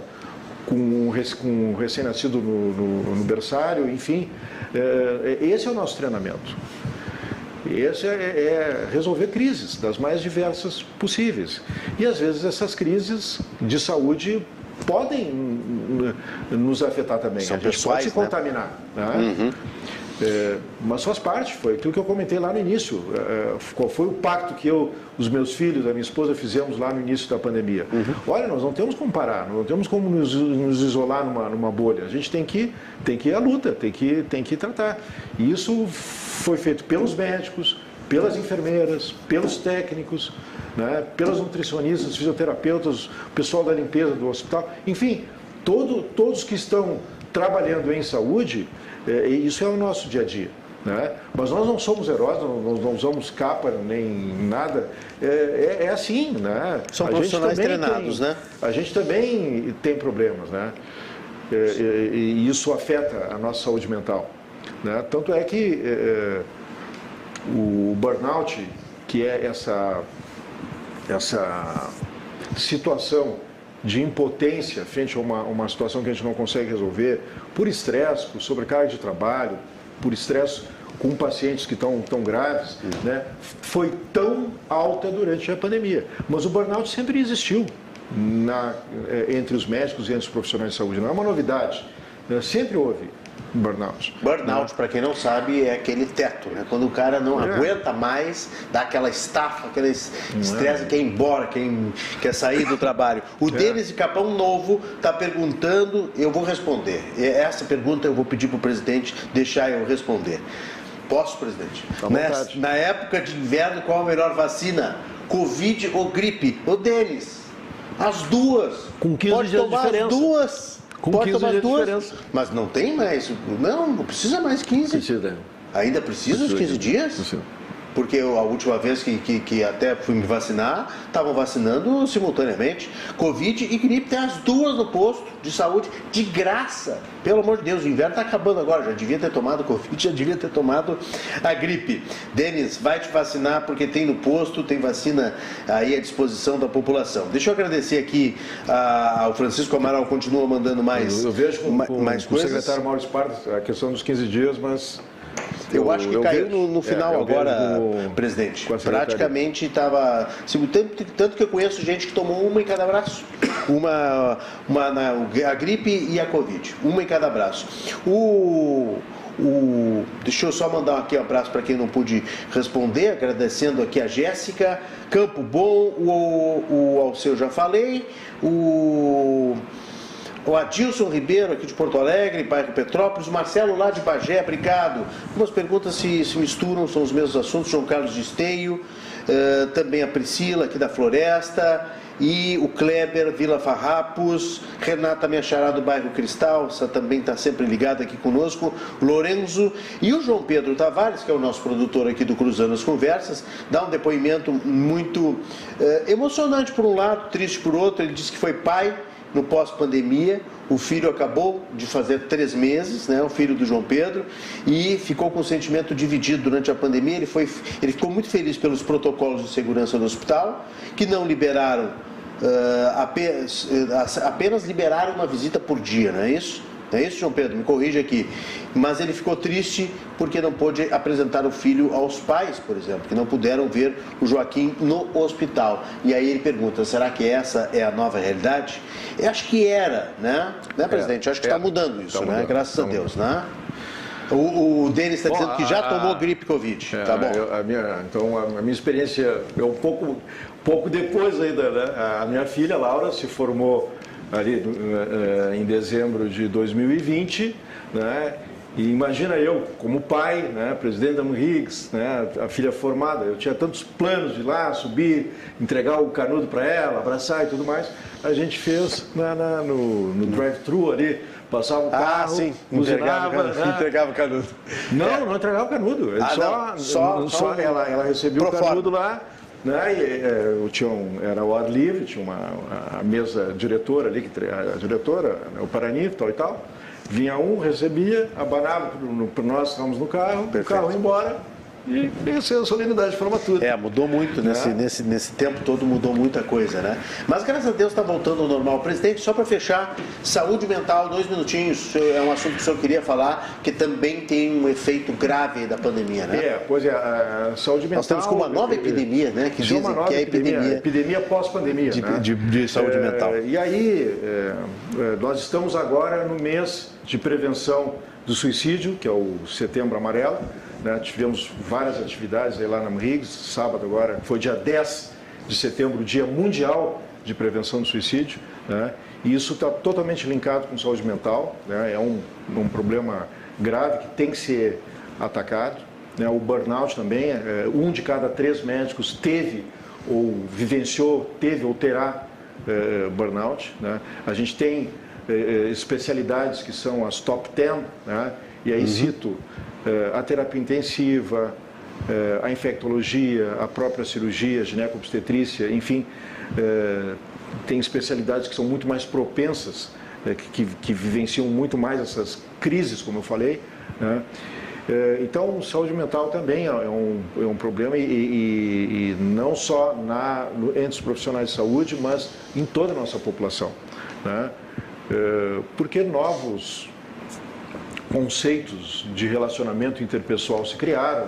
com um, com recém-nascido no, no, no, berçário, enfim, é, esse é o nosso treinamento. Esse é, é, resolver crises das mais diversas possíveis. E às vezes essas crises de saúde podem nos afetar também. São a gente pessoais, pode se né? contaminar. Né? Uhum. É, mas faz parte, foi aquilo que eu comentei lá no início. É, qual foi o pacto que eu, os meus filhos, a minha esposa fizemos lá no início da pandemia? Uhum. Olha, nós não temos como parar, não temos como nos, nos, isolar numa, numa bolha. A gente tem que, tem que ir à luta, tem que, tem que tratar. E isso foi feito pelos médicos, pelas enfermeiras, pelos técnicos, né, pelas nutricionistas, fisioterapeutas, o pessoal da limpeza do hospital, enfim, todo, todos que estão trabalhando em saúde é, isso é o nosso dia a dia. Né? Mas nós não somos heróis, nós não usamos capa nem nada. É, é, é assim, né? São a profissionais treinados, tem, né? A gente também tem problemas, né? É, é e isso afeta a nossa saúde mental. Né? Tanto é que é, o burnout, que é essa, essa situação de impotência frente a uma, uma situação que a gente não consegue resolver, por estresse, por sobrecarga de trabalho, por estresse com pacientes que estão tão graves, né, foi tão alta durante a pandemia. Mas o burnout sempre existiu na, eh, entre os médicos e entre os profissionais de saúde, não é uma novidade. Né, sempre houve Burnout. Burnout, né? para quem não sabe, é aquele teto, né? Quando o cara não é. aguenta mais, dá aquela estafa, aquele estresse, é. quer ir embora, quer, quer sair do trabalho. O é. Denis de Capão Novo está perguntando, eu vou responder. Essa pergunta eu vou pedir para o presidente deixar eu responder. Posso, presidente? Na, na época de inverno, qual a melhor vacina? Covid ou gripe? O Denis, as duas. Com 15 Pode dias tomar de diferença. as duas. Com Pode 15 dias duas, diferença. Mas não tem mais. Não, não precisa mais 15. Precisa. Ainda precisa, precisa os 15 dias? Precisa. Porque a última vez que, que, que até fui me vacinar, estavam vacinando simultaneamente. Covid e gripe tem as duas no posto de saúde, de graça. Pelo amor de Deus, o inverno está acabando agora. Já devia ter tomado Covid, já devia ter tomado a gripe. Denis, vai te vacinar porque tem no posto, tem vacina aí à disposição da população. Deixa eu agradecer aqui ao Francisco Amaral, continua mandando mais. Eu, eu vejo com, com, mais com o secretário Maurício Pardo a questão dos 15 dias, mas eu, acho que caiu no, no, final é, agora, presidente. Praticamente estava. Tanto, tanto que eu conheço gente que tomou uma em cada braço. Uma, uma na, a gripe e a Covid. Uma em cada braço. O. O, deixa eu só mandar aqui um abraço para quem não pude responder, agradecendo aqui a Jéssica, Campo Bom, o, o Alceu já falei, o o Adilson Ribeiro, aqui de Porto Alegre, bairro Petrópolis, Marcelo lá de Bagé, obrigado. Algumas perguntas se, se misturam, são os mesmos assuntos, João Carlos de Esteio, uh, também a Priscila aqui da Floresta, e o Kleber, Vila Farrapos, Renata Miachará do bairro Cristal, essa também está sempre ligada aqui conosco, Lorenzo e o João Pedro Tavares, que é o nosso produtor aqui do Cruzando as Conversas, dá um depoimento muito uh, emocionante por um lado, triste por outro, ele disse que foi pai no pós-pandemia. O filho acabou de fazer três meses, né, o filho do João Pedro, e ficou com o sentimento dividido durante a pandemia. Ele, foi, ele ficou muito feliz pelos protocolos de segurança do hospital, que não liberaram, uh, apenas, uh, apenas liberaram uma visita por dia, não é isso? Não é isso, João Pedro? Me corrija aqui. Mas ele ficou triste porque não pôde apresentar o filho aos pais, por exemplo, que não puderam ver o Joaquim no hospital. E aí ele pergunta: será que essa é a nova realidade? Eu acho que era, né? Né, presidente? Eu acho que está é, mudando isso, tá né? Mudando, Graças tá a Deus, né? O, o Denis está dizendo que já tomou gripe Covid. É, tá bom. Eu, a minha, então, a minha experiência é um pouco, pouco depois ainda, né? A minha filha, Laura, se formou ali eh, eh, em dezembro de 2020, né? E imagina eu, como pai, né, presidente da Higgs, né, a filha formada, eu tinha tantos planos de ir lá, subir, entregar o canudo para ela, abraçar e tudo mais. A gente fez na, na no, no drive-thru ali, passava o ah, carro, ah, sim. entregava, né? entregava o canudo. Não, é. não entregava o canudo. Ah, só, só, só, ela, ela recebia o canudo lá né? E, é, tinha um, era o ar livre, tinha uma, a mesa diretora ali, que, a diretora, né, o Parani tal e tal. Vinha um, recebia, abanava para nós, estávamos no carro, Perfeito. o carro ia embora, e vencer a solenidade de formatura. É, mudou muito nesse, é. nesse, nesse tempo todo, mudou muita coisa, né? Mas graças a Deus está voltando ao normal. Presidente, só para fechar, saúde mental, dois minutinhos, é um assunto que o senhor queria falar, que também tem um efeito grave da pandemia, né? É, pois é, a saúde mental... Nós temos com uma nova epidemia, né? Que dizem que é a epidemia... Epidemia, epidemia pós-pandemia, de, né? de, de, saúde é, mental. E aí, é, é, nós estamos agora no mês de prevenção do suicídio, que é o Setembro Amarelo, né? Tivemos várias atividades aí lá na MRIGS, sábado agora, foi dia 10 de setembro, Dia Mundial de Prevenção do Suicídio. Né? E isso está totalmente linkado com saúde mental, né? é um, um problema grave que tem que ser atacado. Né? O burnout também, é, um de cada três médicos teve ou vivenciou, teve ou terá é, burnout. Né? A gente tem é, é especialidades que são as top 10, né? e aí uhum. cito a terapia intensiva, eh, a infectologia, a própria cirurgia, ginecobstetrícia, enfim, eh, tem especialidades que são muito mais propensas, que, que vivenciam muito mais essas crises, como eu falei. Né? Então, saúde mental também é um, é um problema e, e, e não só na, entre os profissionais de saúde, mas em toda a nossa população. Né? Porque novos conceitos de relacionamento interpessoal se criaram,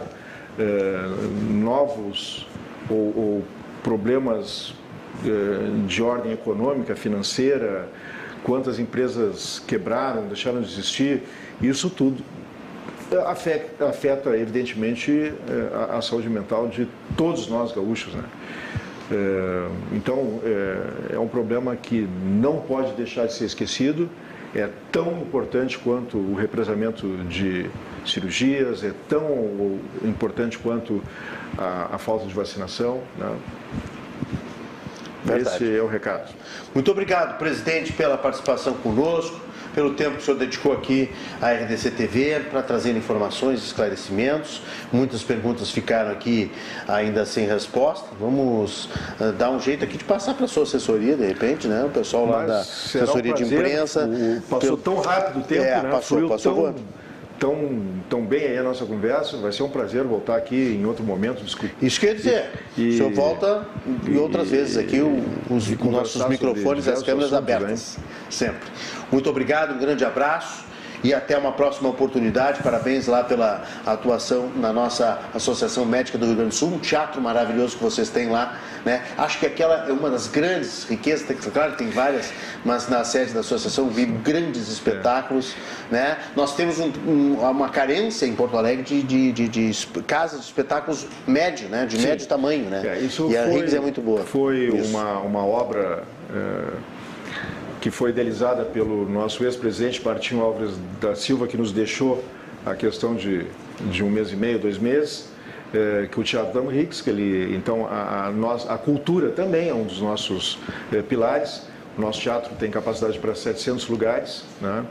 é, novos ou, ou problemas é, de ordem econômica, financeira, quantas empresas quebraram, deixaram de existir, isso tudo afeta, afeta evidentemente, é, a, a, saúde mental de todos nós gaúchos. Né? É, então, é, é um problema que não pode deixar de ser esquecido é tão importante quanto o represamento de cirurgias, é tão importante quanto a, a falta de vacinação. Né? Esse é o recado. Muito obrigado, presidente, pela participação conosco pelo tempo que o senhor dedicou aqui à RDC TV para trazer informações, esclarecimentos. Muitas perguntas ficaram aqui ainda sem resposta. Vamos uh, dar um jeito aqui de passar para a sua assessoria, de repente, né? O pessoal lá Mas da assessoria um de imprensa. O, passou pelo... tão rápido o tempo, é, né? Passou, passou tão... tão, tão bem aí a nossa conversa. Vai ser um prazer voltar aqui em outro momento discutir. Isso quer dizer, e, o senhor volta e, outras e, vezes aqui, os, os nossos microfones e as câmeras abertas. Bem. Sempre. Muito obrigado, um grande abraço e até uma próxima oportunidade. Parabéns lá pela atuação na nossa Associação Médica do Rio Grande do Sul, um teatro maravilhoso que vocês têm lá. Né? Acho que aquela é uma das grandes riquezas, claro, tem várias, mas na sede da associação vi grandes espetáculos. É. Né? Nós temos um, um, uma carência em Porto Alegre de, de, de, de casas de espetáculos médio, né? de Sim. médio tamanho. Né? É, e a Riggs é muito boa. Foi uma, uma obra. É que foi idealizada pelo nosso ex-presidente Martinho Alves da Silva, que nos deixou a questão de, de um mês e meio, dois meses, é, que o Teatro Damo Hicks, que ele, então a, a, nós, a cultura também é um dos nossos é, pilares. O nosso teatro tem capacidade para 700 lugares, né?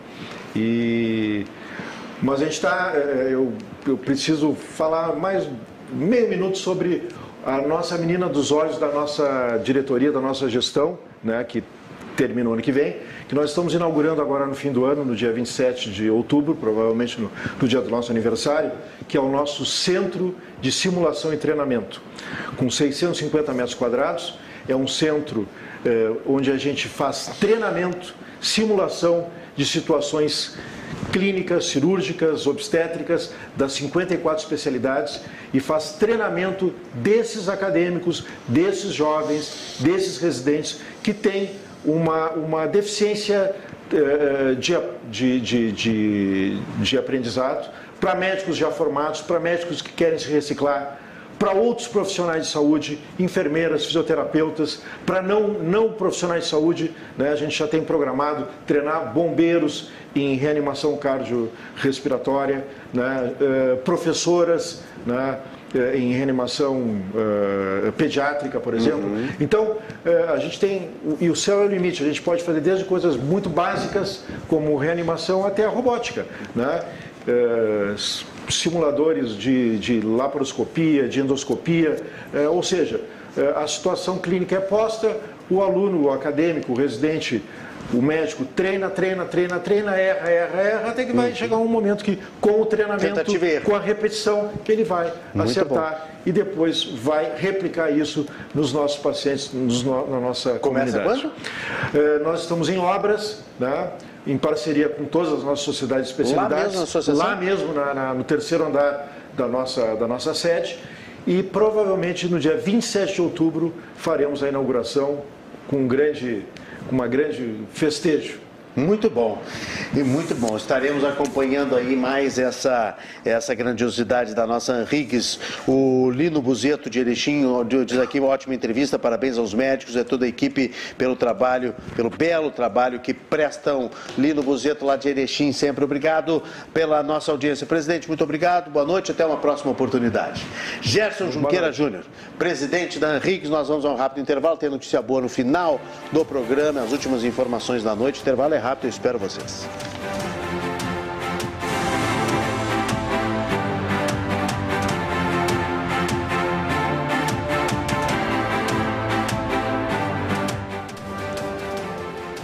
E, mas a gente está, é, eu, eu preciso falar mais meio minuto sobre a nossa menina dos olhos da nossa diretoria, da nossa gestão, né, que termina o ano que vem, que nós estamos inaugurando agora no fim do ano, no dia 27 de outubro, provavelmente no, no dia do nosso aniversário, que é o nosso centro de simulação e treinamento, com 650 metros quadrados. É um centro eh, onde a gente faz treinamento, simulação de situações clínicas, cirúrgicas, obstétricas, das 54 especialidades e faz treinamento desses acadêmicos, desses jovens, desses residentes que têm uma, uma deficiência uh, de, de, de, de, de aprendizado para médicos já formados, para médicos que querem se reciclar, para outros profissionais de saúde, enfermeiras, fisioterapeutas, para não, não profissionais de saúde, né, a gente já tem programado treinar bombeiros em reanimação cardiorrespiratória, né, uh, professoras, né, eh, em reanimação uh, pediátrica, por exemplo. Uhum. Então, uh, a gente tem. E o céu é o limite, a gente pode fazer desde coisas muito básicas, como reanimação, até a robótica. Né? Uh, simuladores de, de laparoscopia, de endoscopia, ou seja, a situação clínica é posta, o aluno, o acadêmico, o residente, o médico treina, treina, treina, treina, erra, erra, erra, até que vai uhum. chegar um momento que, com o treinamento, com a repetição, que ele vai Muito acertar bom. e depois vai replicar isso nos nossos pacientes, nos, na nossa Começa comunidade. Quando? Eh, nós estamos em obras, né? em parceria com todas as nossas sociedades de especialidades, lá mesmo, lá mesmo na, na, no terceiro andar da nossa, da nossa sede. E provavelmente no dia 27 de outubro faremos a inauguração com um grande, uma grande festejo muito bom, e muito bom. Estaremos acompanhando aí mais essa, essa grandiosidade da nossa Henriques. O Lino Buzeto de Erechim diz aqui uma ótima entrevista, parabéns aos médicos e a toda a equipe pelo trabalho, pelo belo trabalho que prestam. Lino Buzeto lá de Erechim, sempre obrigado pela nossa audiência. Presidente, muito obrigado, boa noite, até uma próxima oportunidade. Gerson Junqueira Júnior, presidente da Henriques, nós vamos a um rápido intervalo, tem notícia boa no final do programa, as últimas informações da noite, intervalo é rápido, eu espero vocês.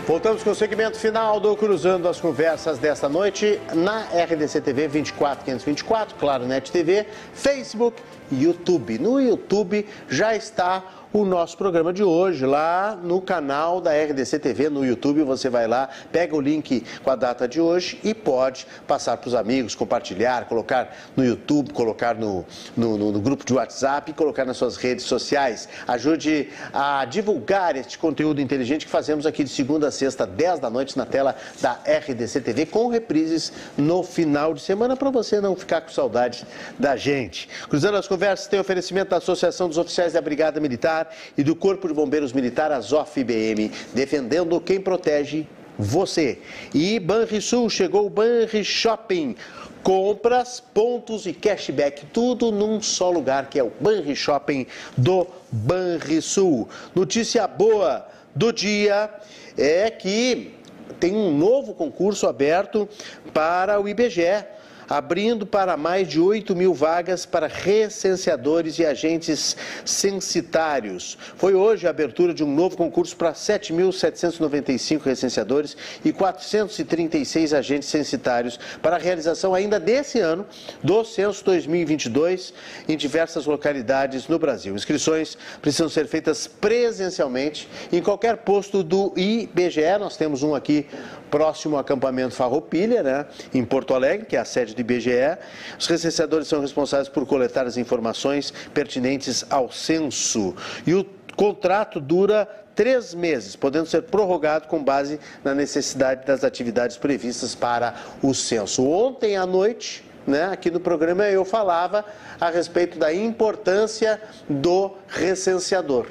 Voltamos com o segmento final do Cruzando as Conversas desta noite na RDC TV 24524, Claro Net TV, Facebook YouTube. No YouTube já está o nosso programa de hoje lá no canal da RDC TV no YouTube. Você vai lá, pega o link com a data de hoje e pode passar para os amigos, compartilhar, colocar no YouTube, colocar no, no, no, no grupo de WhatsApp e colocar nas suas redes sociais. Ajude a divulgar este conteúdo inteligente que fazemos aqui de segunda a sexta, 10 da noite, na tela da RDC TV, com reprises no final de semana, para você não ficar com saudade da gente. Cruzando as conversas, tem oferecimento da Associação dos Oficiais da Brigada Militar Militar e do Corpo de Bombeiros Militar Azof IBM, defendendo quem protege você. E Banrisul chegou o Banri Shopping. Compras, pontos e cashback, tudo num só lugar, que é o Banri Shopping do Banrisul. Notícia boa do dia é que tem um novo concurso aberto para o IBGE abrindo para mais de 8 mil vagas para recenseadores e agentes censitários. Foi hoje a abertura de um novo concurso para 7.795 recenseadores e 436 agentes censitários para a realização ainda desse ano do censo 2022 em diversas localidades no Brasil. Inscrições precisam ser feitas presencialmente em qualquer posto do IBGE. Nós temos um aqui próximo ao acampamento Farroupilha, né, em Porto Alegre, que é a sede do IBGE. Os recenseadores são responsáveis por coletar as informações pertinentes ao censo. E o contrato dura três meses, podendo ser prorrogado com base na necessidade das atividades previstas para o censo. Ontem à noite, né, aqui no programa eu falava a respeito da importância do recenseador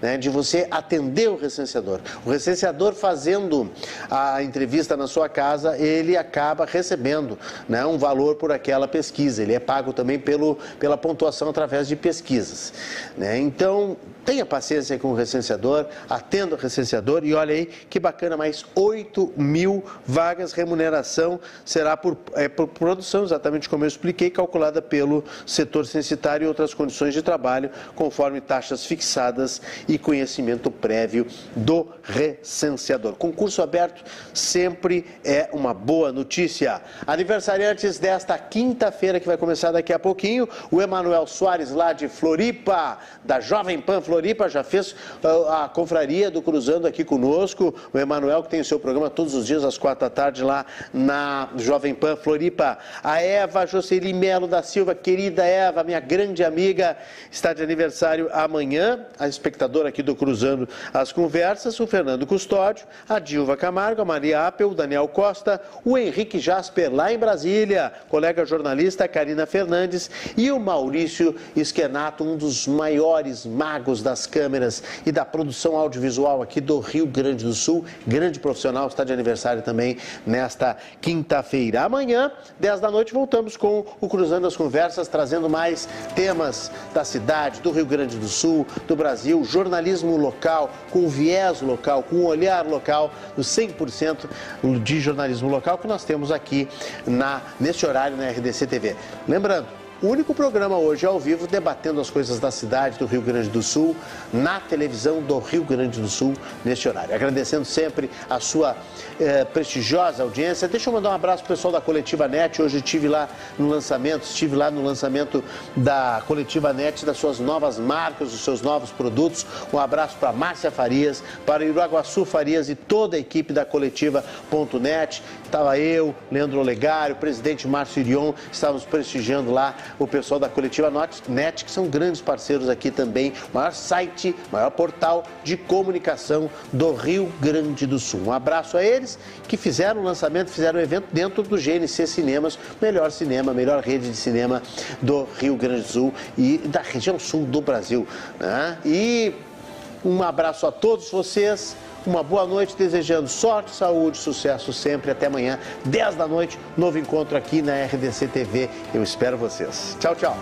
né, de você atender o recenseador. O recenseador fazendo a entrevista na sua casa, ele acaba recebendo né, um valor por aquela pesquisa. Ele é pago também pelo, pela pontuação através de pesquisas. Né? Então, tenha paciência com o recenseador, atenda o recenseador e olha aí que bacana, mais 8 mil vagas, remuneração será por, é, por produção, exatamente como eu expliquei, calculada pelo setor censitário e outras condições de trabalho, conforme taxas fixadas e conhecimento prévio do recenseador. Concurso aberto sempre é uma boa notícia. Aniversariantes desta quinta-feira, que vai começar daqui a pouquinho, o Emanuel Soares, lá de Floripa, da Jovem Pan Floripa, já fez ah, a confraria do Cruzando aqui conosco. O Emanuel, que tem o seu programa todos os dias às quatro da tarde lá na Jovem Pan Floripa. A Eva Jocely Melo da Silva, querida Eva, minha grande amiga, está de aniversário amanhã. A espectadora aqui do Cruzando as Conversas, o Fernando Custódio, a Dilva Camargo, a Maria Apel, o Daniel Costa, o Henrique Jasper, lá em Brasília, colega jornalista Karina Fernandes e o Maurício Esquenato, um dos maiores magos das câmeras e da produção audiovisual aqui do Rio Grande do Sul, grande profissional, está de aniversário também nesta quinta-feira. Amanhã, 10 da noite, voltamos com o Cruzando as Conversas, trazendo mais temas da cidade, do Rio Grande do Sul, do Brasil, jornalismo local, com viés local, com olhar local, no 100% de jornalismo local que nós temos aqui na, neste horário na RDC TV. Lembrando, O único programa hoje ao vivo debatendo as coisas da cidade do Rio Grande do Sul, na televisão do Rio Grande do Sul, neste horário. Agradecendo sempre a sua eh, prestigiosa audiência. Deixa eu mandar um abraço pro pessoal da Coletiva Net. Hoje estive lá no lançamento, estive lá no lançamento da Coletiva Net, das suas novas marcas, dos seus novos produtos. Um abraço para Márcia Farias, para Iruaguaçu Farias e toda a equipe da Coletiva.net. Estava eu, Leandro Olegário, presidente Márcio Irion, estávamos prestigiando lá o pessoal da Coletiva Net, que são grandes parceiros aqui também, maior site, maior portal de comunicação do Rio Grande do Sul. Um abraço a eles que fizeram o lançamento, fizeram o evento dentro do GNC Cinemas, melhor cinema, melhor rede de cinema do Rio Grande do Sul e da região sul do Brasil. Né? E um abraço a todos vocês. Uma boa noite, desejando sorte, saúde, sucesso sempre. Até amanhã, 10 da noite, novo encontro aqui na RDC TV. Eu espero vocês. Tchau, tchau.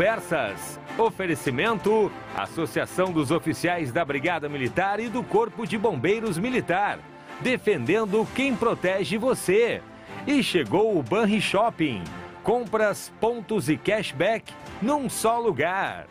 Conversas. Oferecimento: Associação dos Oficiais da Brigada Militar e do Corpo de Bombeiros Militar. Defendendo quem protege você. E chegou o Banri Shopping. Compras, pontos e cashback num só lugar.